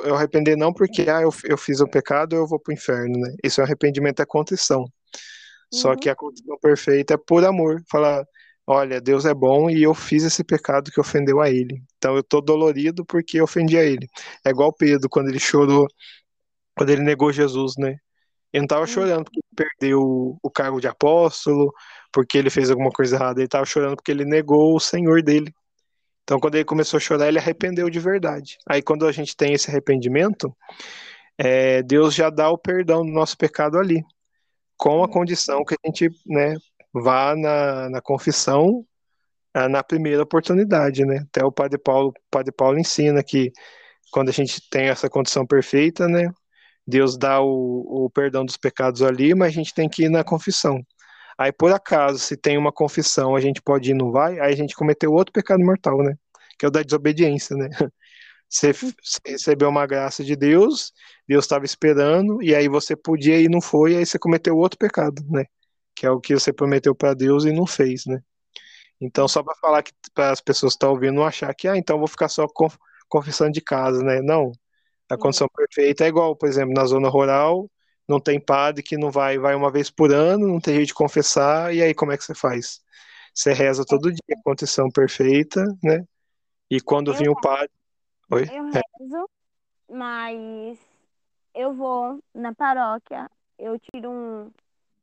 eu arrepender não porque ah, eu, eu fiz um pecado, eu vou pro inferno, né? Isso é arrependimento, é contrição. Uhum. Só que a contrição perfeita é por amor. Falar, olha, Deus é bom e eu fiz esse pecado que ofendeu a ele. Então eu tô dolorido porque eu ofendi a ele. É igual Pedro, quando ele chorou quando ele negou Jesus, né? Ele não estava chorando porque perdeu o cargo de apóstolo, porque ele fez alguma coisa errada. Ele estava chorando porque ele negou o Senhor dele. Então, quando ele começou a chorar, ele arrependeu de verdade. Aí, quando a gente tem esse arrependimento, é, Deus já dá o perdão do nosso pecado ali, com a condição que a gente né, vá na, na confissão ah, na primeira oportunidade, né? Até o Padre Paulo, Padre Paulo ensina que quando a gente tem essa condição perfeita, né? Deus dá o, o perdão dos pecados ali, mas a gente tem que ir na confissão. Aí, por acaso, se tem uma confissão, a gente pode ir, não vai, aí a gente cometeu outro pecado mortal, né? Que é o da desobediência, né? *laughs* Você, recebeu uma graça de Deus, Deus estava esperando, e aí você podia ir e não foi, aí você cometeu outro pecado, né? Que é o que você prometeu para Deus e não fez, né? Então, só para falar que para as pessoas que estão ouvindo não achar que, ah, então vou ficar só confissando de casa, né? Não. A condição perfeita é igual, por exemplo, na zona rural, não tem padre que não vai, vai uma vez por ano, não tem jeito de confessar, e aí como é que você faz? Você reza todo dia, condição perfeita, né? E quando vinha o padre.
Oi? Eu é. rezo, mas eu vou na paróquia, eu tiro um,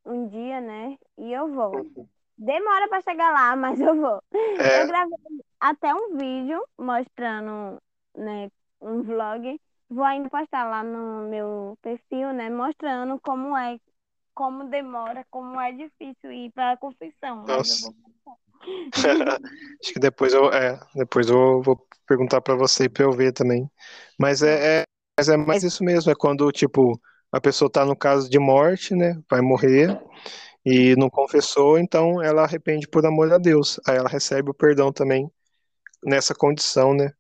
um dia, né? E eu vou. Demora para chegar lá, *laughs* mas eu vou. É. Eu gravei até um vídeo mostrando, né, um vlog Vou ainda postar lá no meu perfil, né? Mostrando como é, como demora, como é difícil ir para a confissão.
Nossa. *laughs* Acho que depois eu, é, depois eu vou perguntar para você para eu ver também. Mas é, é, mas é mais isso mesmo, é quando, tipo, a pessoa está no caso de morte, né? Vai morrer e não confessou, então ela arrepende por amor a Deus. Aí ela recebe o perdão também nessa condição, né?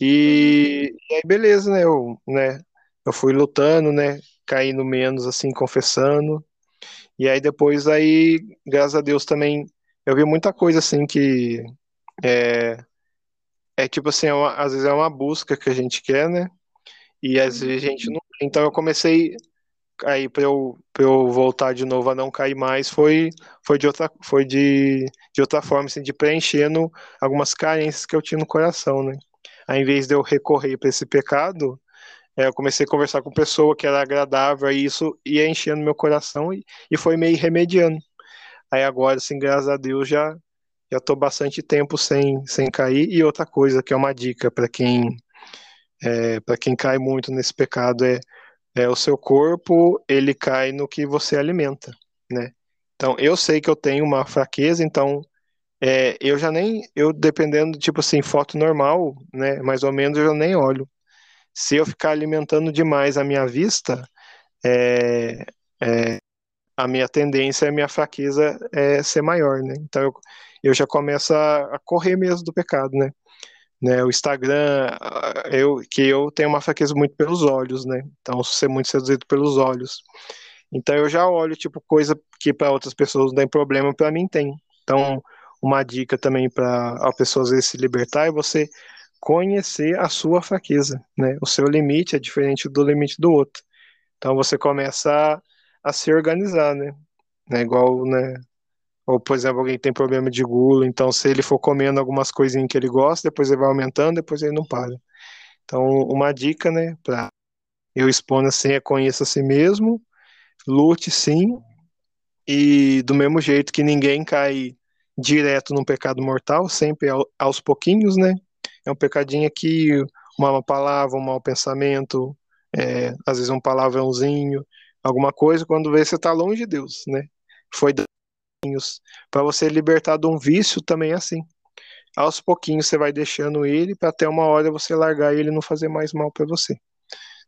E, e, aí, beleza, né? Eu, né? eu fui lutando, né? Caindo menos, assim, confessando. E aí depois, aí, graças a Deus também, eu vi muita coisa, assim, que é, é tipo assim, é uma, às vezes é uma busca que a gente quer, né? E às vezes a gente não. Então eu comecei aí para eu, eu voltar de novo a não cair mais foi foi de outra foi de, de outra forma assim, de preenchendo algumas carências que eu tinha no coração, né? Ao invés de eu recorrer para esse pecado, é, eu comecei a conversar com pessoa que era agradável, e isso ia enchendo meu coração e, e foi meio remediando. Aí agora, assim, graças a Deus, já já estou bastante tempo sem, sem cair. E outra coisa que é uma dica para quem é, para quem cai muito nesse pecado é, é o seu corpo ele cai no que você alimenta, né? Então eu sei que eu tenho uma fraqueza, então é, eu já nem, eu dependendo, tipo assim, foto normal, né, mais ou menos, eu já nem olho. Se eu ficar alimentando demais a minha vista, é, é, a minha tendência, a minha fraqueza é ser maior, né? Então eu, eu já começo a, correr mesmo do pecado, né? né? O Instagram, eu que eu tenho uma fraqueza muito pelos olhos, né? Então ser muito seduzido pelos olhos. Então eu já olho tipo coisa que para outras pessoas não tem problema, para mim tem. Então uma dica também para a pessoa às vezes se libertar é você conhecer a sua fraqueza, né? O seu limite é diferente do limite do outro. Então você começa a, a se organizar, né? né? Igual, né? Ou, por exemplo, alguém tem problema de gula, então se ele for comendo algumas coisinhas que ele gosta, depois ele vai aumentando, depois ele não para. Então, uma dica, né, para eu expor assim é conheça a si mesmo, lute sim, e do mesmo jeito que ninguém cai direto num pecado mortal, sempre aos pouquinhos, né? É um pecadinho que uma palavra, um mau pensamento, é, às vezes um palavrãozinho, alguma coisa, quando vê você está longe de Deus, né? Foi para você libertar de um vício também é assim. Aos pouquinhos você vai deixando ele para até uma hora você largar ele e não fazer mais mal para você.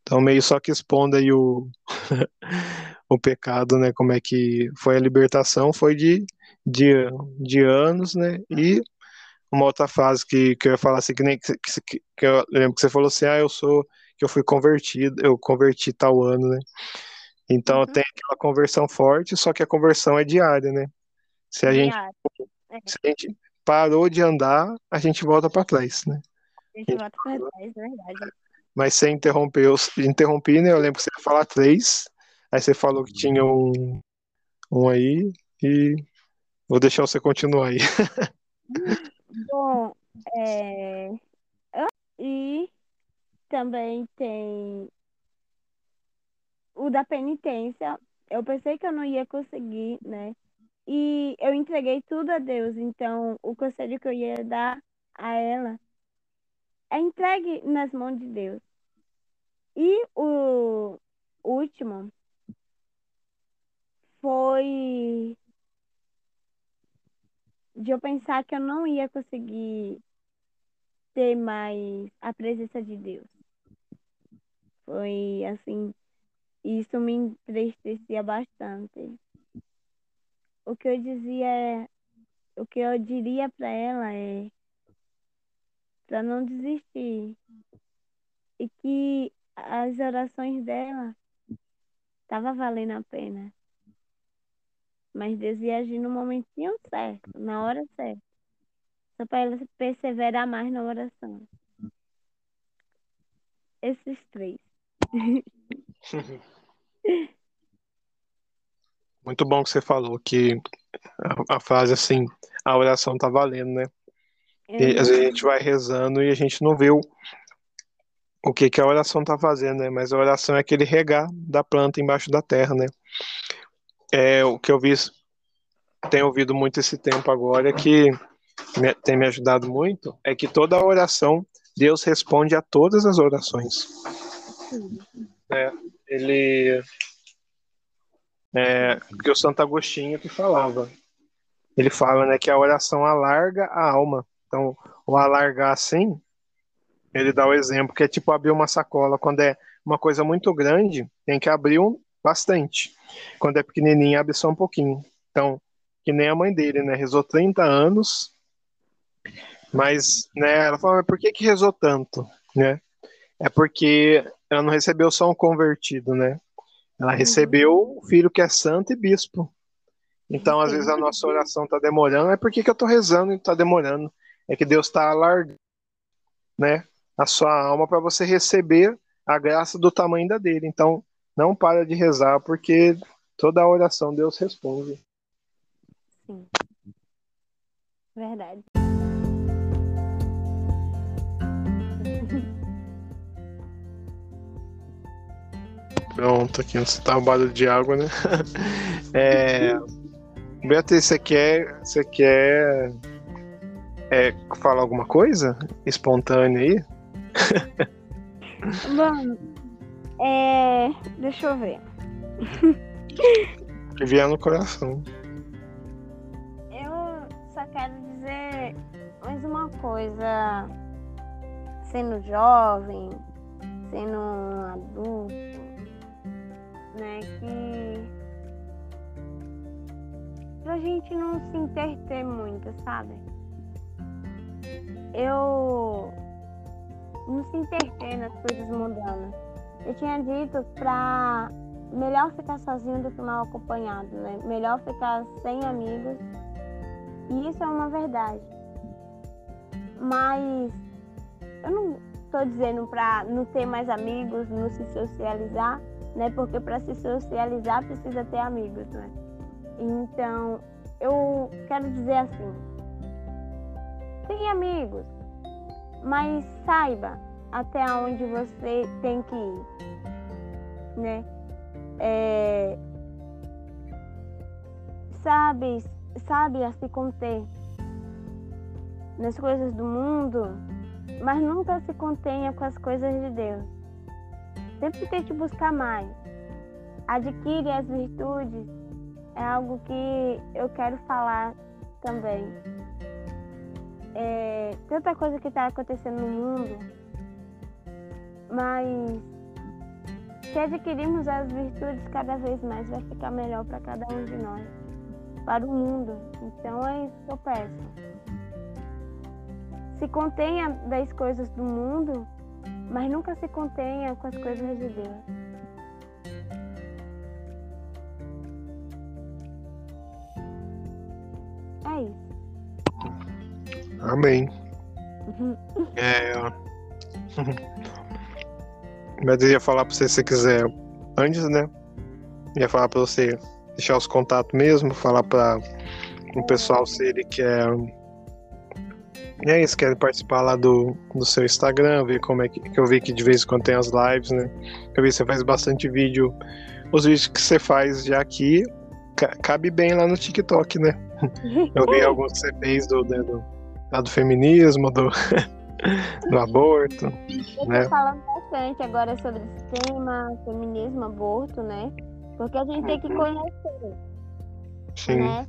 Então meio só que expondo aí o *laughs* *laughs* o pecado, né? Como é que foi a libertação? Foi de de, de anos, né? E uma outra fase que, que eu ia falar assim, que nem que, que, que eu lembro que você falou assim, ah, eu sou, que eu fui convertido, eu converti tal ano, né? Então uhum. tem aquela conversão forte, só que a conversão é diária, né? Se a, gente, é. se a gente parou de andar, a gente volta para trás, né?
A gente volta para trás, é verdade.
Mas você interrompeu, interrompi, né? Eu lembro que você ia falar três, aí você falou que tinha um, um aí, e Vou deixar você continuar aí. *laughs*
Bom, é... e também tem o da penitência, eu pensei que eu não ia conseguir, né? E eu entreguei tudo a Deus. Então, o conselho que eu ia dar a ela é entregue nas mãos de Deus. E o último foi de eu pensar que eu não ia conseguir ter mais a presença de Deus. Foi assim, isso me entristecia bastante. O que eu dizia é, o que eu diria para ela é para não desistir e que as orações dela tava valendo a pena. Mas Deus ia agir no momentinho certo, na hora certa. Só para ela perseverar mais na oração. Esses três. *laughs*
Muito bom que você falou que a, a frase assim, a oração tá valendo, né? E, às vezes a gente vai rezando e a gente não vê o, o que, que a oração tá fazendo, né? Mas a oração é aquele regar da planta embaixo da terra, né? É, o que eu vi, tenho ouvido muito esse tempo agora, é que me, tem me ajudado muito, é que toda oração, Deus responde a todas as orações. É, ele. É, porque o Santo Agostinho que falava. Ele fala né, que a oração alarga a alma. Então, o alargar assim, ele dá o exemplo que é tipo abrir uma sacola. Quando é uma coisa muito grande, tem que abrir um bastante. Quando é pequenininho, abre só um pouquinho. Então, que nem a mãe dele, né? Rezou 30 anos, mas, né, ela falou, mas por que que rezou tanto, né? É porque ela não recebeu só um convertido, né? Ela uhum. recebeu o filho que é santo e bispo. Então, às vezes a nossa oração está demorando, é porque que eu estou rezando e está demorando. É que Deus está alargando, né, a sua alma para você receber a graça do tamanho da dele. Então, não para de rezar, porque toda a oração Deus responde.
Sim. Verdade.
Pronto, aqui você tá um barulho de água, né? *laughs* é, Beatriz, você quer, você quer é, falar alguma coisa espontânea aí?
Bom, é, deixa eu ver. *laughs*
Vier no coração.
Eu só quero dizer mais uma coisa. Sendo jovem, sendo um adulto, né? Que pra gente não se interter muito, sabe? Eu não se interter nas coisas mundanas. Eu tinha dito pra melhor ficar sozinho do que mal acompanhado, né? Melhor ficar sem amigos. E isso é uma verdade. Mas eu não estou dizendo para não ter mais amigos, não se socializar, né? Porque para se socializar precisa ter amigos, né? Então, eu quero dizer assim: tem amigos, mas saiba até onde você tem que ir, né? É, sabe, sabe a se conter nas coisas do mundo, mas nunca se contenha com as coisas de Deus. Sempre tente buscar mais. Adquire as virtudes é algo que eu quero falar também. É, tanta coisa que está acontecendo no mundo, mas se adquirirmos as virtudes cada vez mais, vai ficar melhor para cada um de nós, para o mundo. Então é isso que eu peço. Se contenha das coisas do mundo, mas nunca se contenha com as coisas de Deus. É isso.
Amém. *laughs* É. *laughs* Mas eu ia falar pra você se você quiser antes, né? Ia falar pra você deixar os contatos mesmo, falar pra o pessoal se ele quer E é isso, querem participar lá do, do seu Instagram, ver como é que, que eu vi que de vez em quando tem as lives, né? Eu vi que você faz bastante vídeo. Os vídeos que você faz já aqui cabe bem lá no TikTok, né? *laughs* Eu vi alguns que você fez do, né, do, lá do feminismo, do, *laughs* do aborto.
Eu
né?
falando bastante agora sobre esse tema, feminismo, aborto, né? Porque a gente tem que conhecer,
Sim.
né?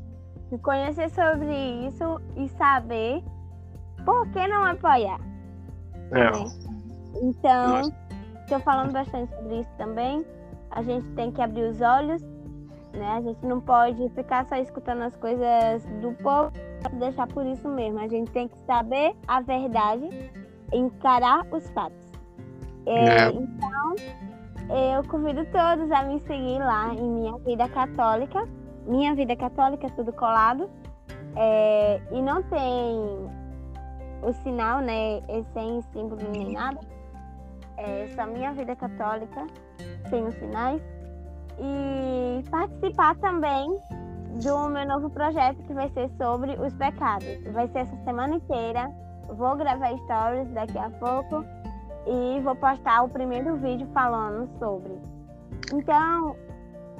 E conhecer sobre isso e saber por que não apoiar.
É.
né? Então, estou falando bastante sobre isso também. A gente tem que abrir os olhos, né? A gente não pode ficar só escutando as coisas do povo e deixar por isso mesmo. A gente tem que saber a verdade, encarar os fatos. É,
É.
Então, eu convido todos a me seguir lá em Minha Vida Católica. Minha Vida Católica, tudo colado. É, e não tem o sinal, né? é Sem símbolo nem nada. É só Minha Vida Católica, sem os sinais. E participar também do meu novo projeto que vai ser sobre os pecados. Vai ser essa semana inteira. Vou gravar stories daqui a pouco e vou postar o primeiro vídeo falando sobre. Então,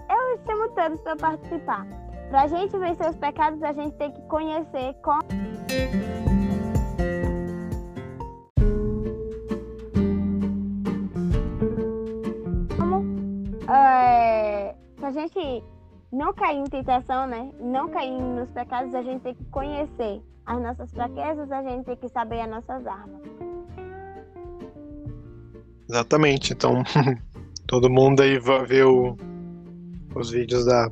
eu chamo todos para participar. Para a gente vencer os pecados, a gente tem que conhecer como. Gente não cair em tentação, né? Não cair nos pecados, a gente tem que conhecer as nossas fraquezas, a gente tem que saber as nossas armas.
Exatamente. Então, *laughs* todo mundo aí vai ver o- os vídeos da,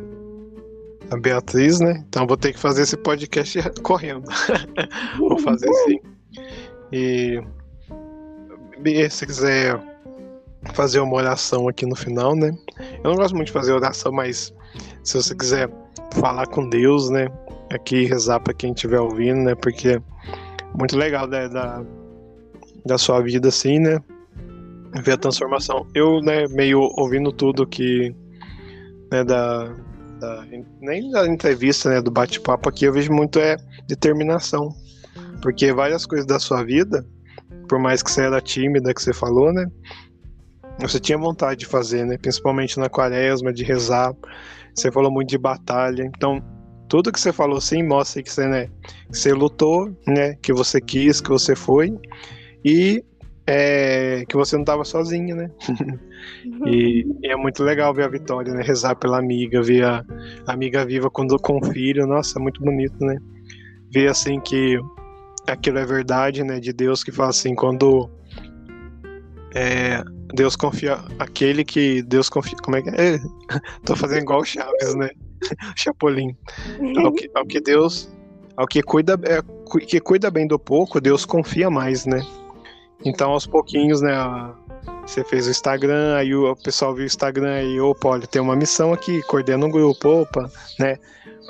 da Beatriz, né? Então, vou ter que fazer esse podcast *laughs* correndo. *laughs* vou fazer sim. E, e se quiser fazer uma oração aqui no final, né? Eu não gosto muito de fazer oração, mas se você quiser falar com Deus, né? Aqui rezar para quem estiver ouvindo, né? Porque é muito legal né, da, da sua vida, assim, né? ver a transformação. Eu, né, meio ouvindo tudo que, né, da, da- nem da entrevista, né, do bate-papo aqui, eu vejo muito é determinação, porque várias coisas da sua vida, por mais que você era tímida, que você falou, né, você tinha vontade de fazer, né, principalmente na quaresma, de rezar, você falou muito de batalha, então tudo que você falou sim mostra que você, né, que você lutou, né, que você quis, que você foi, e é, que você não estava sozinha, né? *laughs* E, e é muito legal ver a Vitória, né? Rezar pela amiga, ver a amiga viva quando com o filho, nossa, é muito bonito, né? Ver assim que aquilo é verdade, né? De Deus que fala assim, quando é, Deus confia, aquele que Deus confia, como é que é? *laughs* Tô fazendo igual o Chaves, né? *laughs* Chapolin. Ao que, ao que Deus, ao que cuida, é, que cuida bem do pouco, Deus confia mais, né? Então, aos pouquinhos, né? Você fez o Instagram, aí o pessoal viu o Instagram aí, opa, olha, tem uma missão aqui, coordena um grupo, opa, né?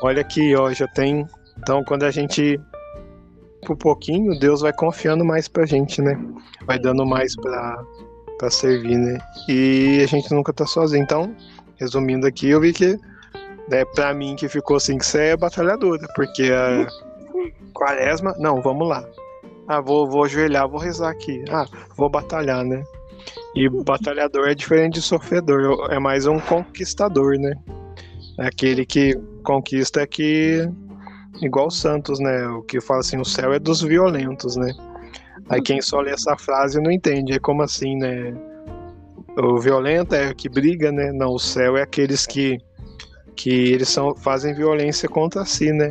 Olha aqui, ó, já tem. Então, quando a gente por pouquinho, Deus vai confiando mais pra gente, né? Vai dando mais pra, pra servir, né? E a gente nunca tá sozinho. Então, resumindo aqui, eu vi que, né, pra mim que ficou assim, que você é batalhadora, porque a *laughs* quaresma, não, vamos lá. Ah, vou, vou ajoelhar, vou rezar aqui. Ah, vou batalhar, né? E batalhador é diferente de sofredor, é mais um conquistador, né? É aquele que conquista é que igual Santos, né? O que fala assim, o céu é dos violentos, né? Aí quem só lê essa frase não entende, é como assim, né? O violento é o que briga, né? Não, o céu é aqueles que que eles são fazem violência contra si, né?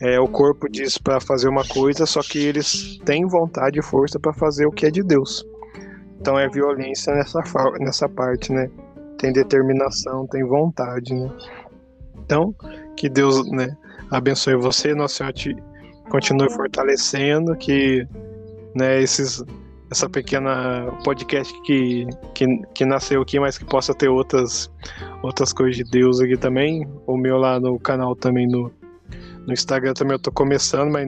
É, o corpo diz para fazer uma coisa, só que eles têm vontade e força para fazer o que é de Deus. Então é violência nessa, nessa parte, né? Tem determinação, tem vontade, né? Então, que Deus, né, abençoe você, Nossa Senhora te continue fortalecendo, que, né, esses, essa pequena podcast que, que, que nasceu aqui, mas que possa ter outras, outras coisas de Deus aqui também. O meu lá no canal também, no, no Instagram também eu tô começando, mas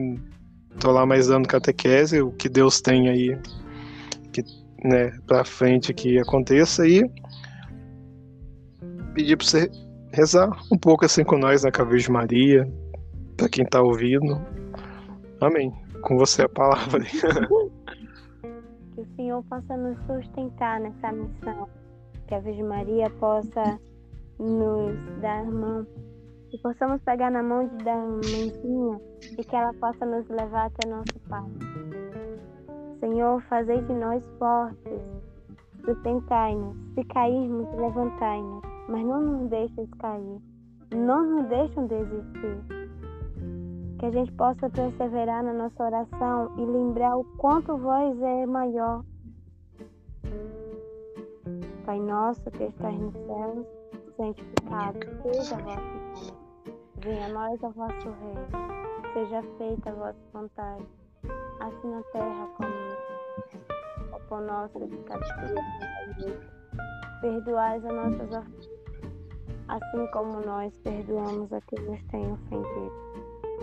tô lá mais dando catequese, o que Deus tem aí, que, né, pra frente que aconteça e pedir pra você rezar um pouco assim com nós, né, com a Virgem Maria, pra quem tá ouvindo. Amém. Com você a palavra. *laughs*
que o Senhor possa nos sustentar nessa missão. Que a Virgem Maria possa nos dar mão. Que possamos pegar na mão de da mãezinha e que ela possa nos levar até nosso Pai. Senhor, fazei de nós fortes, sustentai-nos. Se cairmos, levantai-nos, mas não nos deixes cair. Não nos deixem desistir. Que a gente possa perseverar na nossa oração e lembrar o quanto vós é maior. Pai nosso que estás nos céus, santificado seja a vossa nome. Venha a nós o vosso reino. Seja feita a vossa vontade, assim na terra como no céu. O nosso de perdoai as nossas ofensas assim como nós perdoamos a quem nos tem ofendido.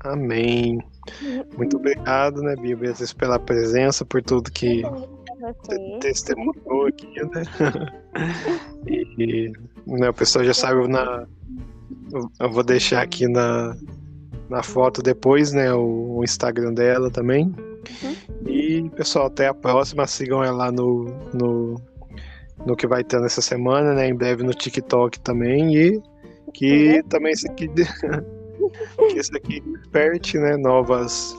Amém. Muito obrigado, né, Bia Beatriz, pela presença, por tudo que testemunhou aqui, né? *laughs* e né, o pessoal já sabe na. Eu vou deixar aqui na, na foto depois, né? O, o Instagram dela também. Uhum. E, pessoal, até a próxima. Sigam ela no, no, no que vai ter nessa semana, né? Em breve no TikTok também. E que uhum. também isso aqui. *laughs* que isso aqui desperte, né, novas,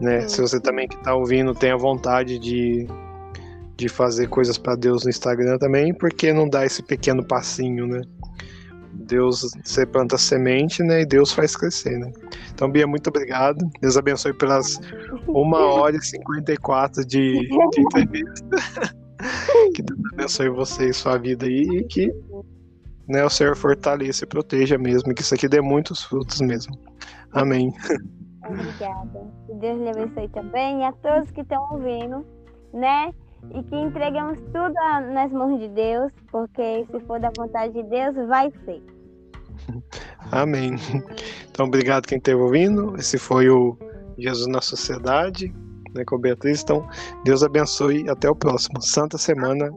né, se você também que está ouvindo tem a vontade de, de fazer coisas para Deus no Instagram também, porque não dá esse pequeno passinho, né? Deus, você planta semente, né, e Deus faz crescer, né? Então, Bia, muito obrigado. Deus abençoe pelas uma hora e 54 de, de *laughs* entrevista. *laughs* que Deus abençoe você e sua vida aí e que né, o Senhor fortaleça e proteja mesmo, que isso aqui dê muitos frutos mesmo. Amém.
Obrigada. Que Deus lhe abençoe também e a todos que estão ouvindo, né? E que entregamos tudo nas mãos de Deus, porque se for da vontade de Deus, vai ser.
Amém. Então, obrigado quem esteve ouvindo. Esse foi o Jesus na Sociedade, né, com Beatriz. Então, Deus abençoe e até o próximo. Santa semana.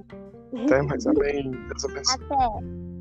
Até mais. Amém. Deus abençoe. Até.